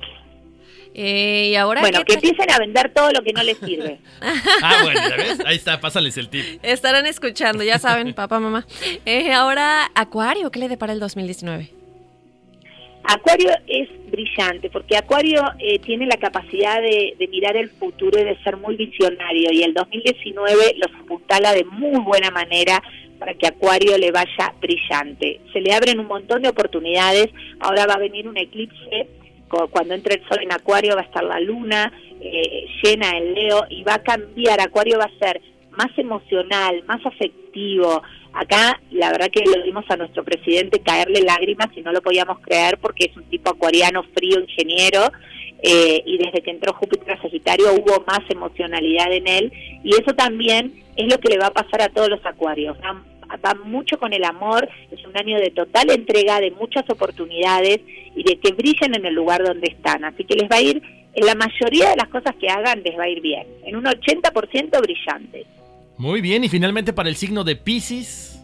Eh, y ahora bueno, que empiecen a vender todo lo que no les sirve. ah, bueno, ya ves, ahí está, pásales el tip. Estarán escuchando, ya saben, papá, mamá. Eh, ahora, Acuario, ¿qué le depara el 2019? Acuario es brillante porque Acuario eh, tiene la capacidad de, de, mirar el futuro y de ser muy visionario y el 2019 los apuntala de muy buena manera para que Acuario le vaya brillante. Se le abren un montón de oportunidades, ahora va a venir un eclipse cuando entre el sol en Acuario va a estar la luna eh, llena en Leo y va a cambiar, Acuario va a ser más emocional, más afectivo. Acá la verdad que le dimos a nuestro presidente caerle lágrimas y no lo podíamos creer porque es un tipo acuariano frío, ingeniero, eh, y desde que entró Júpiter a Sagitario hubo más emocionalidad en él. Y eso también es lo que le va a pasar a todos los acuarios va mucho con el amor, es un año de total entrega, de muchas oportunidades y de que brillen en el lugar donde están. Así que les va a ir, en la mayoría de las cosas que hagan les va a ir bien, en un 80% brillante. Muy bien, y finalmente para el signo de Pisces.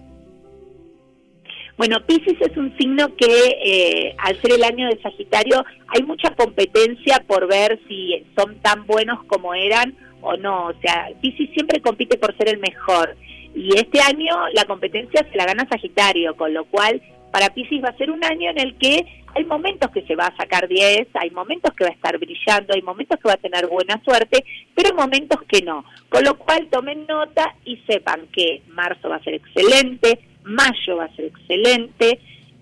Bueno, Pisces es un signo que eh, al ser el año de Sagitario hay mucha competencia por ver si son tan buenos como eran o no. O sea, Pisces siempre compite por ser el mejor. Y este año la competencia se la gana Sagitario, con lo cual para Pisces va a ser un año en el que hay momentos que se va a sacar 10, hay momentos que va a estar brillando, hay momentos que va a tener buena suerte, pero hay momentos que no. Con lo cual tomen nota y sepan que marzo va a ser excelente, mayo va a ser excelente,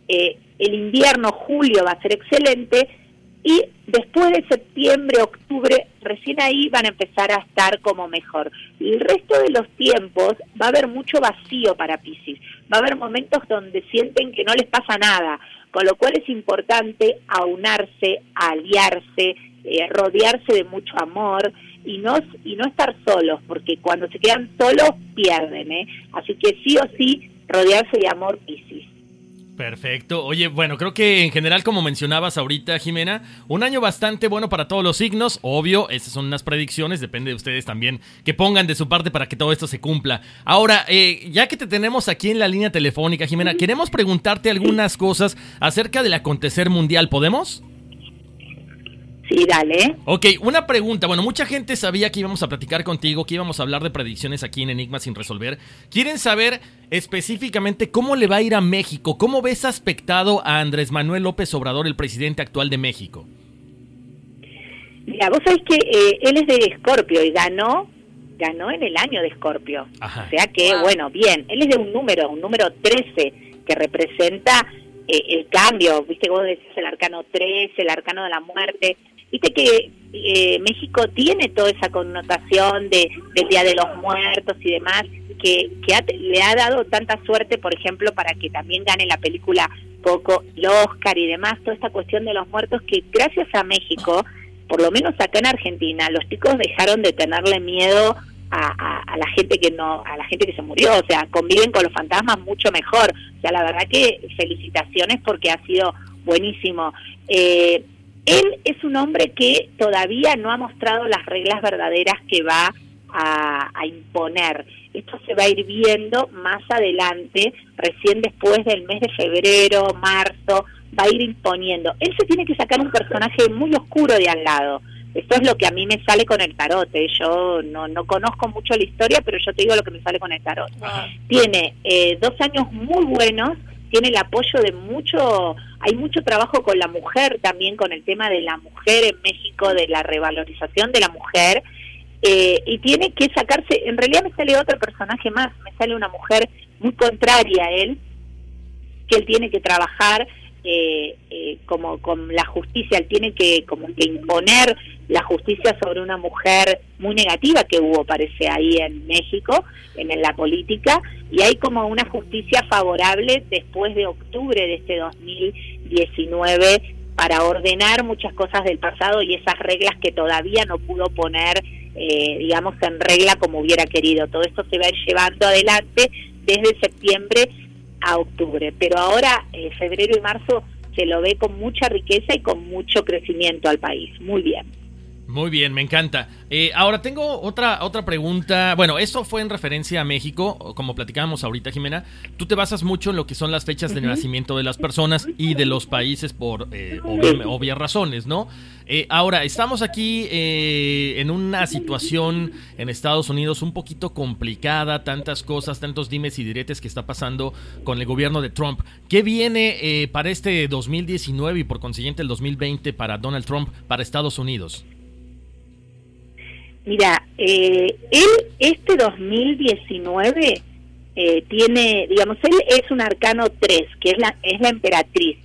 eh, el invierno, julio va a ser excelente, y después de septiembre, octubre, recién ahí van a empezar a estar como mejor. El resto de los tiempos va a haber mucho vacío para Pisces, va a haber momentos donde sienten que no les pasa nada, con lo cual es importante aunarse, aliarse, eh, rodearse de mucho amor y no, y no estar solos, porque cuando se quedan solos pierden, ¿eh? Así que sí o sí, rodearse de amor Pisces. Perfecto. Oye, bueno, creo que en general, como mencionabas ahorita, Jimena, un año bastante bueno para todos los signos. Obvio, estas son unas predicciones, depende de ustedes también que pongan de su parte para que todo esto se cumpla. Ahora, eh, ya que te tenemos aquí en la línea telefónica, Jimena, queremos preguntarte algunas cosas acerca del acontecer mundial. ¿Podemos? Sí, dale. Ok, una pregunta. Bueno, mucha gente sabía que íbamos a platicar contigo, que íbamos a hablar de predicciones aquí en Enigma sin resolver. Quieren saber específicamente cómo le va a ir a México. ¿Cómo ves aspectado a Andrés Manuel López Obrador, el presidente actual de México? Mira, vos sabés que eh, él es de Escorpio y ganó ganó en el año de Escorpio. O sea que, bueno, bien, él es de un número, un número 13, que representa eh, el cambio. Viste, vos decís el arcano 13, el arcano de la muerte. Viste que eh, México tiene toda esa connotación de, del Día de los Muertos y demás, que, que le ha dado tanta suerte, por ejemplo, para que también gane la película Coco, el Oscar y demás, toda esta cuestión de los muertos, que gracias a México, por lo menos acá en Argentina, los chicos dejaron de tenerle miedo a, a, la gente que no, a la gente que se murió, o sea, conviven con los fantasmas mucho mejor. O sea, la verdad que felicitaciones porque ha sido buenísimo. Eh, él es un hombre que todavía no ha mostrado las reglas verdaderas que va a, imponer. Esto se va a ir viendo más adelante, recién después del mes de febrero, marzo, va a ir imponiendo. Él se tiene que sacar un personaje muy oscuro de al lado. Esto es lo que a mí me sale con el tarot. ¿eh? Yo no, no conozco mucho la historia, pero yo te digo lo que me sale con el tarot. Tiene eh, dos años muy buenos, tiene el apoyo de mucho, hay mucho trabajo con la mujer también, con el tema de la mujer en México, de la revalorización de la mujer, eh, y tiene que sacarse, en realidad me sale otro personaje más, me sale una mujer muy contraria a él, que él tiene que trabajar eh, eh, como con la justicia, él tiene que como que imponer la justicia sobre una mujer muy negativa que hubo, parece, ahí en México, en, la política, y hay como una justicia favorable después de octubre de este 2019 para ordenar muchas cosas del pasado y esas reglas que todavía no pudo poner, eh, digamos, en regla como hubiera querido. Todo esto se va a ir llevando adelante desde septiembre a octubre, pero ahora, eh, febrero y marzo, se lo ve con mucha riqueza y con mucho crecimiento al país. Muy bien. Muy bien, me encanta. Eh, ahora tengo otra, otra pregunta. Bueno, eso fue en referencia a México, como platicábamos ahorita, Jimena. Tú te basas mucho en lo que son las fechas de nacimiento de las personas y de los países por eh, obvias razones, ¿no? Eh, ahora, estamos aquí en una situación en Estados Unidos un poquito complicada, tantas cosas, tantos dimes y diretes que está pasando con el gobierno de Trump. ¿Qué viene para este 2019 y por consiguiente el 2020 para Donald Trump, para Estados Unidos? Mira, eh, él este 2019 eh, tiene, digamos, él es un arcano 3, que es la, es la emperatriz.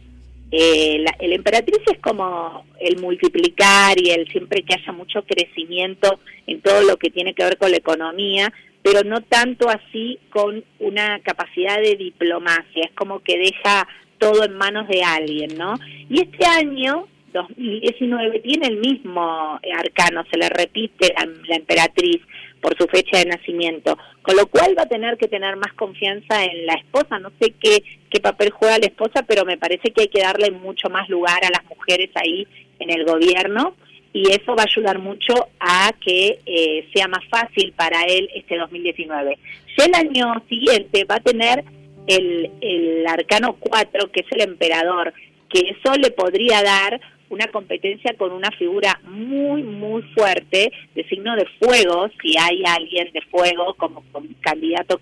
Eh, la, el emperatriz es como el multiplicar y el siempre que haya mucho crecimiento en todo lo que tiene que ver con la economía, pero no tanto así con una capacidad de diplomacia, es como que deja todo en manos de alguien, ¿no? Y este año 2019 tiene el mismo arcano, se le repite a la emperatriz por su fecha de nacimiento, con lo cual va a tener que tener más confianza en la esposa. No sé qué, qué papel juega la esposa, pero me parece que hay que darle mucho más lugar a las mujeres ahí en el gobierno y eso va a ayudar mucho a que eh, sea más fácil para él este 2019. Ya el año siguiente va a tener el, el arcano 4, que es el emperador, que eso le podría dar una competencia con una figura muy, muy fuerte de signo de fuego, si hay alguien de fuego como, candidato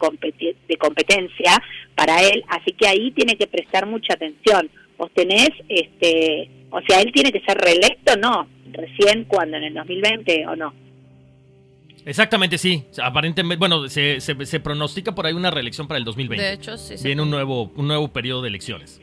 de competencia para él, así que ahí tiene que prestar mucha atención. Vos tenés, este, o sea, él tiene que ser reelecto, no, recién cuando en el 2020 o no. Exactamente, sí. Aparentemente, bueno, se, se, se, pronostica por ahí una reelección para el 2020. De hecho, sí. Viene un nuevo, un nuevo periodo de elecciones.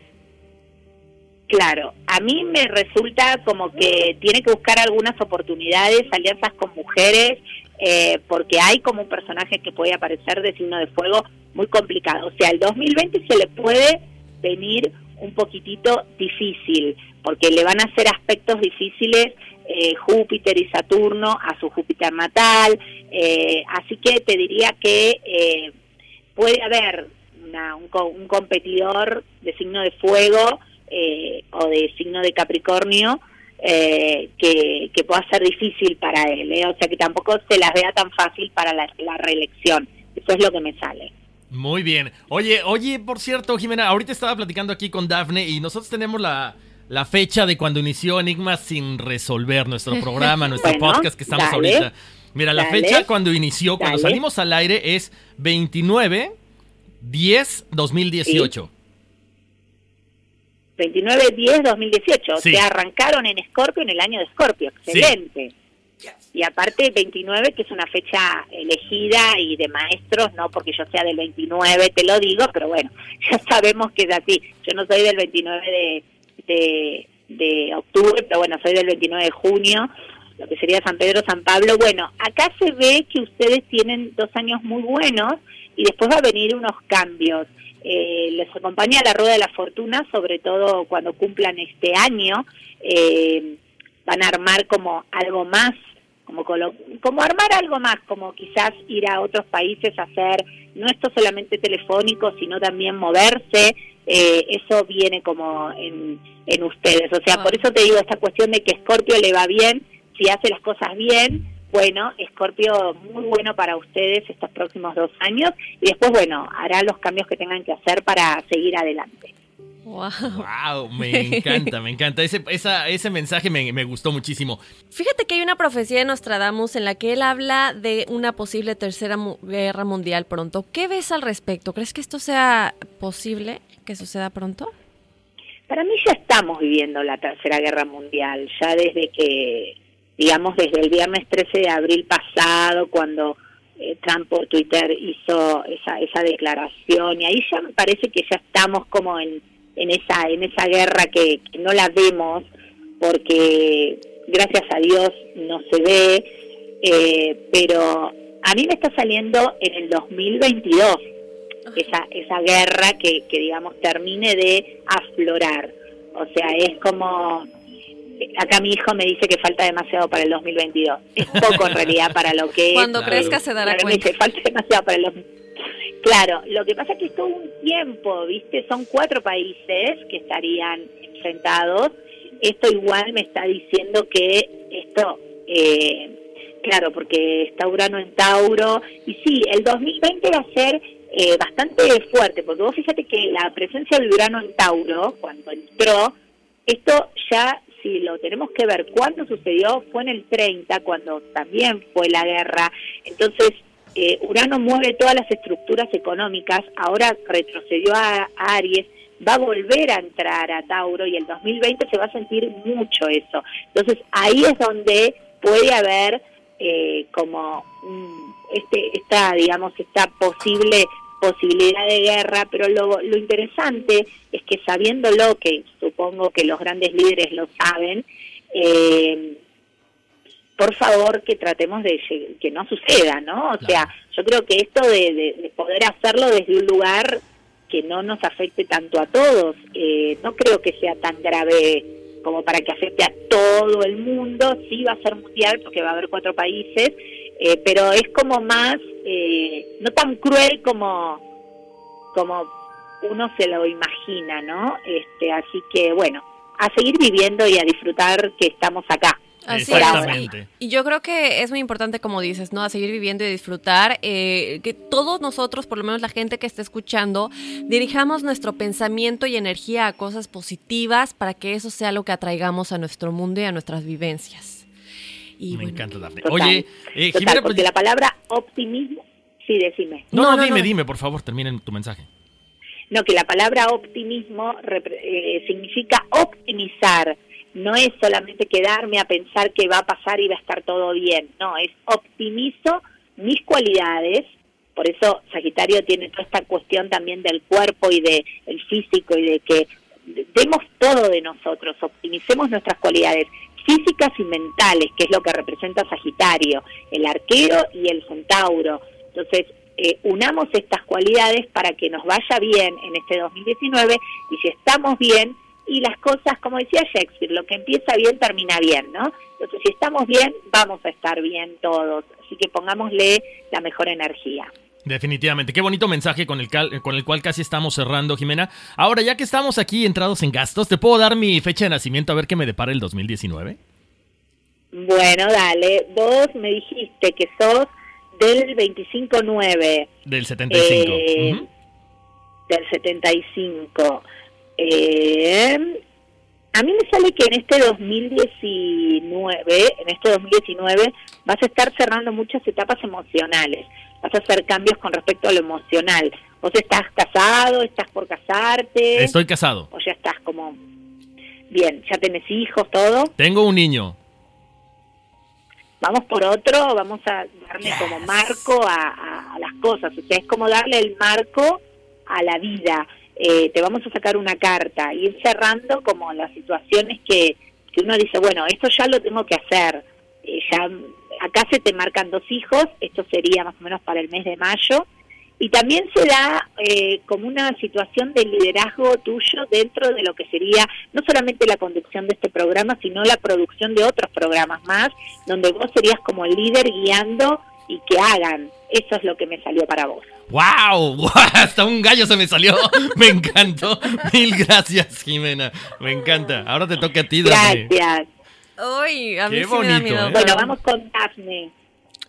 Claro, a mí me resulta como que tiene que buscar algunas oportunidades, alianzas con mujeres, eh, porque hay como un personaje que puede aparecer de signo de fuego muy complicado. O sea, el 2020 se le puede venir un poquitito difícil, porque le van a hacer aspectos difíciles eh, Júpiter y Saturno a su Júpiter natal, eh, así que te diría que puede haber un, un competidor de signo de fuego eh, o de signo de Capricornio eh, que, que, pueda ser difícil para él, ¿eh? o sea que tampoco se las vea tan fácil para la, reelección. Eso es lo que me sale. Muy bien. Oye, oye, por cierto, Jimena, ahorita estaba platicando aquí con Dafne y nosotros tenemos la, la fecha de cuando inició Enigma sin resolver nuestro programa, nuestro podcast que estamos ahorita. Mira, la fecha cuando inició, cuando salimos al aire es 29 10 2018. 29-10-2018. O sea, arrancaron en Escorpio en el año de Escorpio. Excelente. Y aparte 29, que es una fecha elegida y de maestros, no porque yo sea del 29, te lo digo, pero bueno, ya sabemos que es así. Yo no soy del 29 de, de, de octubre, pero bueno, soy del 29 de junio, lo que sería San Pedro, San Pablo. Bueno, acá se ve que ustedes tienen dos años muy buenos y después va a venir unos cambios eh, les acompaña la rueda de la fortuna, sobre todo cuando cumplan este año, eh, van a armar como algo más, como, como armar algo más, como quizás ir a otros países a hacer, no esto solamente telefónico, sino también moverse, eh, eso viene como en, en ustedes. O sea, por eso te digo esta cuestión de que Scorpio le va bien, si hace las cosas bien, bueno, Escorpio muy bueno para ustedes estos próximos dos años y después, bueno, hará los cambios que tengan que hacer para seguir adelante. Wow. me encanta, me encanta. Ese, ese mensaje me, me, gustó muchísimo. Fíjate que hay una profecía de Nostradamus en la que él habla de una posible tercera guerra mundial pronto. ¿Qué ves al respecto? ¿Crees que esto sea posible que suceda pronto? Para mí ya estamos viviendo la tercera guerra mundial, ya desde que digamos, desde el viernes 13 de abril pasado, cuando eh, Trump por Twitter hizo esa, esa declaración, y ahí ya me parece que ya estamos como en, en, esa, en esa guerra que, no la vemos, porque gracias a Dios no se ve, eh, pero a mí me está saliendo en el 2022 esa, esa guerra que, que, digamos, termine de aflorar. O sea, es como acá mi hijo me dice que falta demasiado para el 2022. Es poco en realidad para lo que Cuando crezca se dará cuenta. Me dice, falta demasiado para el Claro, lo que pasa es que es todo un tiempo, ¿viste? Son cuatro países que estarían enfrentados. Esto igual me está diciendo que esto, eh, claro, porque está Urano en Tauro. Y sí, el 2020 va a ser eh, bastante fuerte, porque vos fíjate que la presencia del Urano en Tauro, cuando entró, esto ya si lo tenemos que ver cuándo sucedió, fue en el 30, cuando también fue la guerra. Entonces, eh, Urano mueve todas las estructuras económicas, ahora retrocedió a, Aries, va a volver a entrar a Tauro y el 2020 se va a sentir mucho eso. Entonces, ahí es donde puede haber eh, como este, esta, digamos, esta posible posibilidad de guerra, pero lo, lo interesante es que sabiéndolo, que supongo que los grandes líderes lo saben, eh, por favor que tratemos de que no suceda, ¿no? O sea, yo creo que esto de, poder hacerlo desde un lugar que no nos afecte tanto a todos, eh, no creo que sea tan grave como para que afecte a todo el mundo, sí va a ser mundial porque va a haber cuatro países, eh, pero es como más, eh, no tan cruel como, como uno se lo imagina, ¿no? Este, así que bueno, a seguir viviendo y a disfrutar que estamos acá. Así Exactamente. Y, yo creo que es muy importante, como dices, ¿no? A seguir viviendo y disfrutar. Eh, que todos nosotros, por lo menos la gente que está escuchando, dirijamos nuestro pensamiento y energía a cosas positivas para que eso sea lo que atraigamos a nuestro mundo y a nuestras vivencias. Me encanta, Daphne. Oye, eh, Jimena, porque la palabra optimismo, sí, decime. No, no, dime, dime, por favor, terminen tu mensaje. No, que la palabra optimismo eh, significa optimizar. No es solamente quedarme a pensar que va a pasar y va a estar todo bien. No, es optimizo mis cualidades. Por eso Sagitario tiene toda esta cuestión también del cuerpo y de el físico y de que demos todo de nosotros, optimicemos nuestras cualidades físicas y mentales, que es lo que representa Sagitario, el arquero y el centauro. Entonces, eh, unamos estas cualidades para que nos vaya bien en este 2019 y si estamos bien, y las cosas, como decía Shakespeare, lo que empieza bien termina bien, ¿no? Entonces, si estamos bien, vamos a estar bien todos. Así que pongámosle la mejor energía. Definitivamente, qué bonito mensaje con el, con el cual casi estamos cerrando, Jimena. Ahora, ya que estamos aquí entrados en gastos, ¿te puedo dar mi fecha de nacimiento a ver qué me depara el 2019? Bueno, dale. Vos me dijiste que sos del 25-9. Del 75. Eh, del 75. Eh, a mí me sale que en este 2019, en este 2019 vas a estar cerrando muchas etapas emocionales vas a hacer cambios con respecto a lo emocional. ¿Vos estás casado? ¿Estás por casarte? Estoy casado. ¿O ya estás como... Bien, ¿ya tenés hijos, todo? Tengo un niño. Vamos por otro, vamos a darle como marco a, las cosas, o sea, es como darle el marco a la vida. Eh, te vamos a sacar una carta, ir cerrando como las situaciones que, que uno dice, bueno, esto ya lo tengo que hacer, eh, ya acá se te marcan dos hijos, esto sería más o menos para el mes de mayo, y también se da eh, como una situación de liderazgo tuyo dentro de lo que sería no solamente la conducción de este programa, sino la producción de otros programas más, donde vos serías como el líder guiando y que hagan. Eso es lo que me salió para vos. ¡Wow! Hasta un gallo se me salió. Me encantó. Mil gracias, Jimena. Me encanta. Ahora te toca a ti, Dani. Uy, a mí Qué sí me da miedo. ¿eh? Bueno, vamos con Dafne.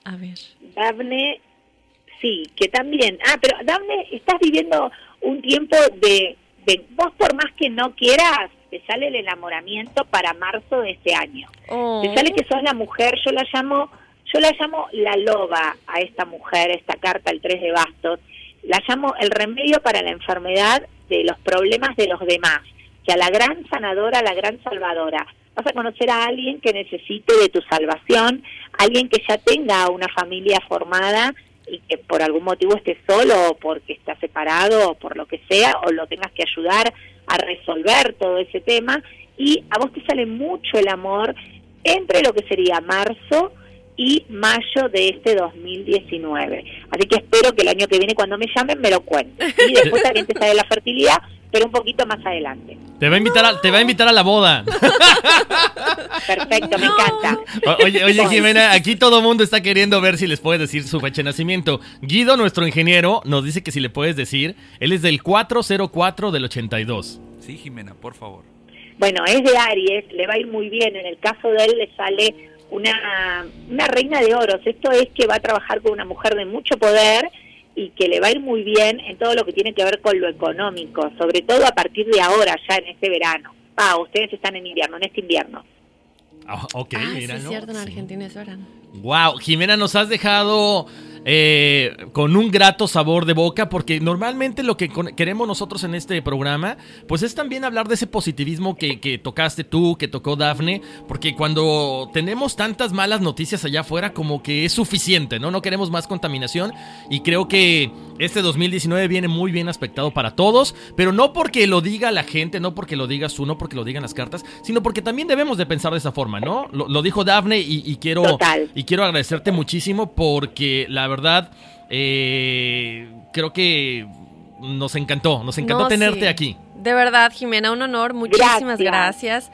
A ver. Dafne, sí, que también. Ah, pero Dafne, estás viviendo un tiempo de, de. Vos, por más que no quieras, te sale el enamoramiento para marzo de este año. Oh. Te sale que sos la mujer, yo la llamo. Yo la llamo la loba a esta mujer, esta carta, el 3 de bastos. La llamo el remedio para la enfermedad de los problemas de los demás. O sea, la gran sanadora, la gran salvadora vas a conocer a alguien que necesite de tu salvación, alguien que ya tenga una familia formada y que por algún motivo esté solo o porque está separado o por lo que sea, o lo tengas que ayudar a resolver todo ese tema. Y a vos te sale mucho el amor entre lo que sería marzo y mayo de este 2019. Así que espero que el año que viene cuando me llamen me lo cuenten. Y después también te sale la fertilidad, pero un poquito más adelante. Te va a invitar a, te va a, invitar a la boda. Perfecto, me encanta. oye, oye, Jimena, aquí todo el mundo está queriendo ver si les puedes decir su fecha de nacimiento. Guido, nuestro ingeniero, nos dice que si le puedes decir, él es del 404 del 82. Sí, Jimena, por favor. Bueno, es de Aries, le va a ir muy bien. En el caso de él le sale una, una reina de oros. Esto es que va a trabajar con una mujer de mucho poder y que le va a ir muy bien en todo lo que tiene que ver con lo económico, sobre todo a partir de ahora, ya en este verano. Ah, ustedes están en invierno, en este invierno. Ah, ok, Ah, sí, mira, es ¿no? cierto, en Argentina es verano. Wow, Jimena, nos has dejado eh, con un grato sabor de boca porque normalmente lo que queremos nosotros en este programa pues es también hablar de ese positivismo que, que tocaste tú, que tocó Dafne, porque cuando tenemos tantas malas noticias allá afuera como que es suficiente, ¿no? No queremos más contaminación y creo que este 2019 viene muy bien aspectado para todos, pero no porque lo diga la gente, no porque lo digas tú, no porque lo digan las cartas, sino porque también debemos de pensar de esa forma, ¿no? Lo, lo dijo Dafne y, y quiero Total. y quiero agradecerte muchísimo porque la verdad eh, creo que nos encantó, nos encantó No, tenerte sí. aquí. De verdad, Jimena, un honor. Muchísimas gracias.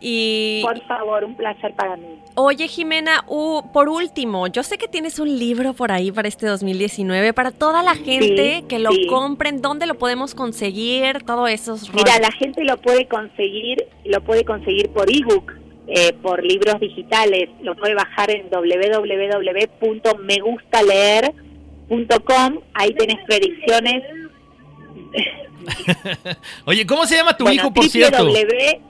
Y Por favor, un placer para mí. Oye, Jimena, u- por último, yo sé que tienes un libro por ahí para este 2019, para toda la gente Sí, que lo sí. compren, ¿dónde lo podemos conseguir? Todo esos Mira, la gente lo puede conseguir, lo puede conseguir por ebook, eh, por libros digitales, lo puede bajar en www.megustaleer.com, ahí tenés predicciones. Oye, ¿cómo se llama tu Bueno, hijo, por cierto? www.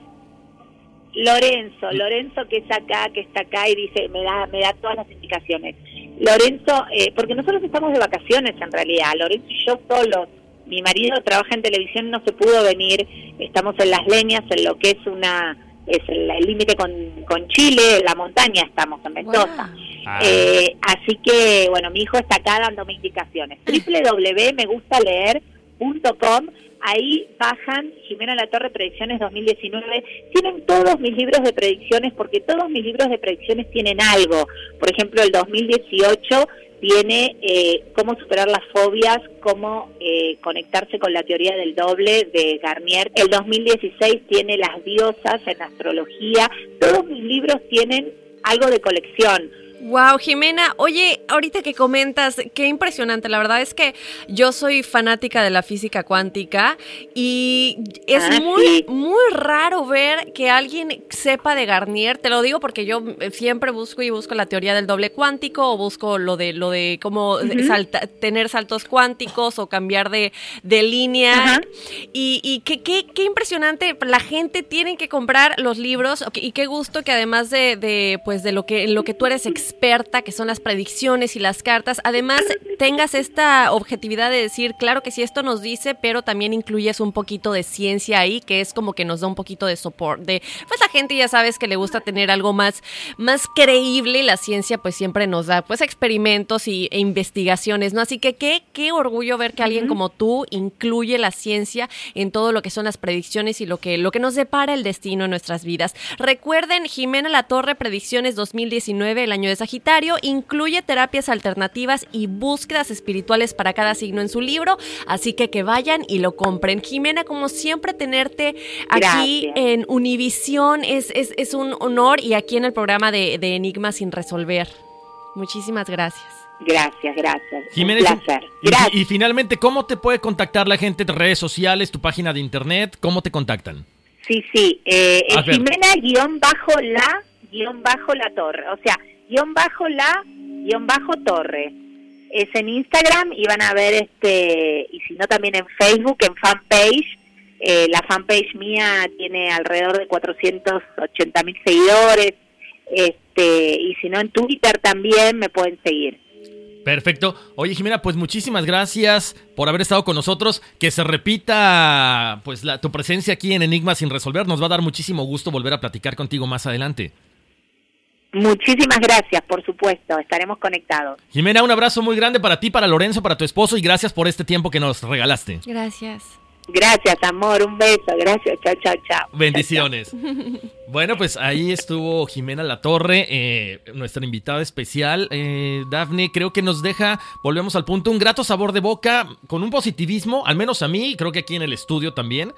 Lorenzo, Lorenzo que es acá, que está acá y dice, me da, me da todas las indicaciones. Lorenzo, eh, porque nosotros estamos de vacaciones en realidad, Lorenzo y yo solos. Mi marido trabaja en televisión, no se pudo venir, estamos en las leñas, en lo que es una, es el límite con, con Chile, en la montaña estamos, en Mendoza. Ah. Eh, así que, bueno, mi hijo está acá dándome indicaciones. www.megustaleer.com, Ahí bajan Jimena La Torre Predicciones 2019. Tienen todos mis libros de predicciones porque todos mis libros de predicciones tienen algo. Por ejemplo, el 2018 tiene eh, cómo superar las fobias, cómo eh, conectarse con la teoría del doble de Garnier. El 2016 tiene las diosas en astrología. Todos mis libros tienen algo de colección Wow, Jimena, oye, ahorita que comentas, qué impresionante. La verdad es que yo soy fanática de la física cuántica y es ah, muy, muy raro ver que alguien sepa de Garnier. Te lo digo porque yo siempre busco y busco la teoría del doble cuántico o busco lo de lo de cómo tener saltos cuánticos o cambiar de, línea. Y, y qué, qué, qué, impresionante. La gente tiene que comprar los libros y qué gusto que además de, de pues de lo que lo que tú eres experto experta, que son las predicciones y las cartas, además tengas esta objetividad de decir, claro que sí, esto nos dice, pero también incluyes un poquito de ciencia ahí, que es como que nos da un poquito de soporte. Pues la gente ya sabes que le gusta tener algo más, más creíble, la ciencia pues siempre nos da pues experimentos y, e investigaciones, ¿no? Así que qué, qué orgullo ver que alguien como tú incluye la ciencia en todo lo que son las predicciones y lo que, lo que nos depara el destino en nuestras vidas. Recuerden, Jimena La Torre, Predicciones 2019, el año de Sagitario incluye terapias alternativas y búsquedas espirituales para cada signo en su libro, así que que vayan y lo compren. Jimena, como siempre, tenerte aquí en Univisión es, es, un honor y aquí en el programa de, Enigmas sin resolver. Muchísimas gracias. Gracias, gracias. Jimena, Y, y, finalmente, ¿cómo te puede contactar la gente? ¿Redes sociales, tu página de internet? ¿Cómo te contactan? Sí, sí. Eh, Jimena-la la torre. O sea, guion bajo la guion bajo torre. Es en Instagram y van a ver, este y si no también en Facebook, en fanpage. Eh, la fanpage mía tiene alrededor de 480 mil seguidores. Este, y si no en Twitter también me pueden seguir. Perfecto. Oye, Jimena, pues muchísimas gracias por haber estado con nosotros. Que se repita pues la, tu presencia aquí en Enigma sin resolver. Nos va a dar muchísimo gusto volver a platicar contigo más adelante. Muchísimas gracias, por supuesto, estaremos conectados. Jimena, un abrazo muy grande para ti, para Lorenzo, para tu esposo y gracias por este tiempo que nos regalaste. Gracias. Gracias, amor, un beso, gracias, chao, chao, chao. Bendiciones. bueno, pues ahí estuvo Jimena Latorre, eh, nuestra invitada especial. Eh, Dafne, creo que nos deja, volvemos al punto, un grato sabor de boca, con un positivismo, al menos a mí, creo que aquí en el estudio también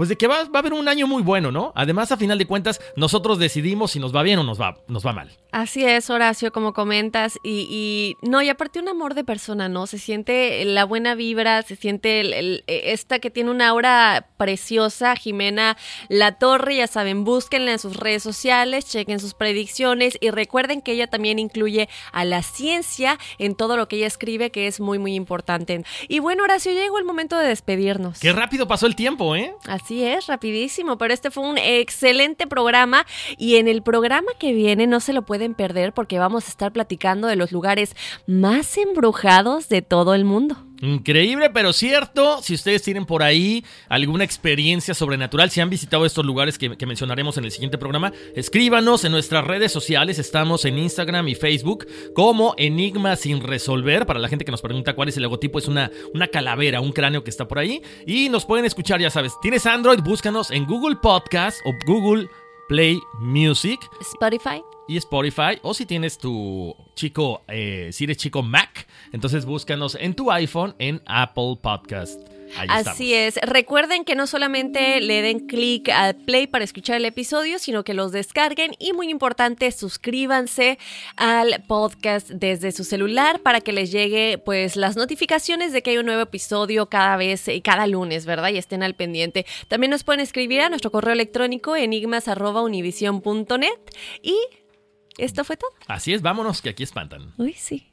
pues de que va, va, a haber un año muy bueno, ¿no? Además, a final de cuentas, nosotros decidimos si nos va bien o nos va, nos va mal. Así es, Horacio, como comentas. Y, y no, y aparte un amor de persona, ¿no? Se siente la buena vibra, se siente el, esta que tiene una aura preciosa, Jimena La Torre, ya saben, búsquenla en sus redes sociales, chequen sus predicciones y recuerden que ella también incluye a la ciencia en todo lo que ella escribe, que es muy, muy importante. Y bueno, Horacio, llegó el momento de despedirnos. Qué rápido pasó el tiempo, ¿eh? Así Así es, rapidísimo, pero este fue un excelente programa y en el programa que viene no se lo pueden perder porque vamos a estar platicando de los lugares más embrujados de todo el mundo. Increíble, pero cierto. Si ustedes tienen por ahí alguna experiencia sobrenatural, si han visitado estos lugares que, mencionaremos en el siguiente programa, escríbanos en nuestras redes sociales. Estamos en Instagram y Facebook como Enigma sin resolver. Para la gente que nos pregunta cuál es el logotipo, es una, una calavera, un cráneo que está por ahí. Y nos pueden escuchar, ya sabes. Tienes Android, búscanos en Google Podcast o Google Play Music. Spotify y Spotify. O si tienes tu chico, eh, si eres chico Mac, entonces búscanos en tu iPhone en Apple Podcast. Así es. Recuerden que no solamente le den clic al play para escuchar el episodio, sino que los descarguen y muy importante, suscríbanse al podcast desde su celular para que les llegue pues las notificaciones de que hay un nuevo episodio cada vez, y cada lunes, ¿verdad? Y estén al pendiente. También nos pueden escribir a nuestro correo electrónico enigmas@univision.net y esto fue todo. Así es, vámonos, que aquí espantan. Uy, sí.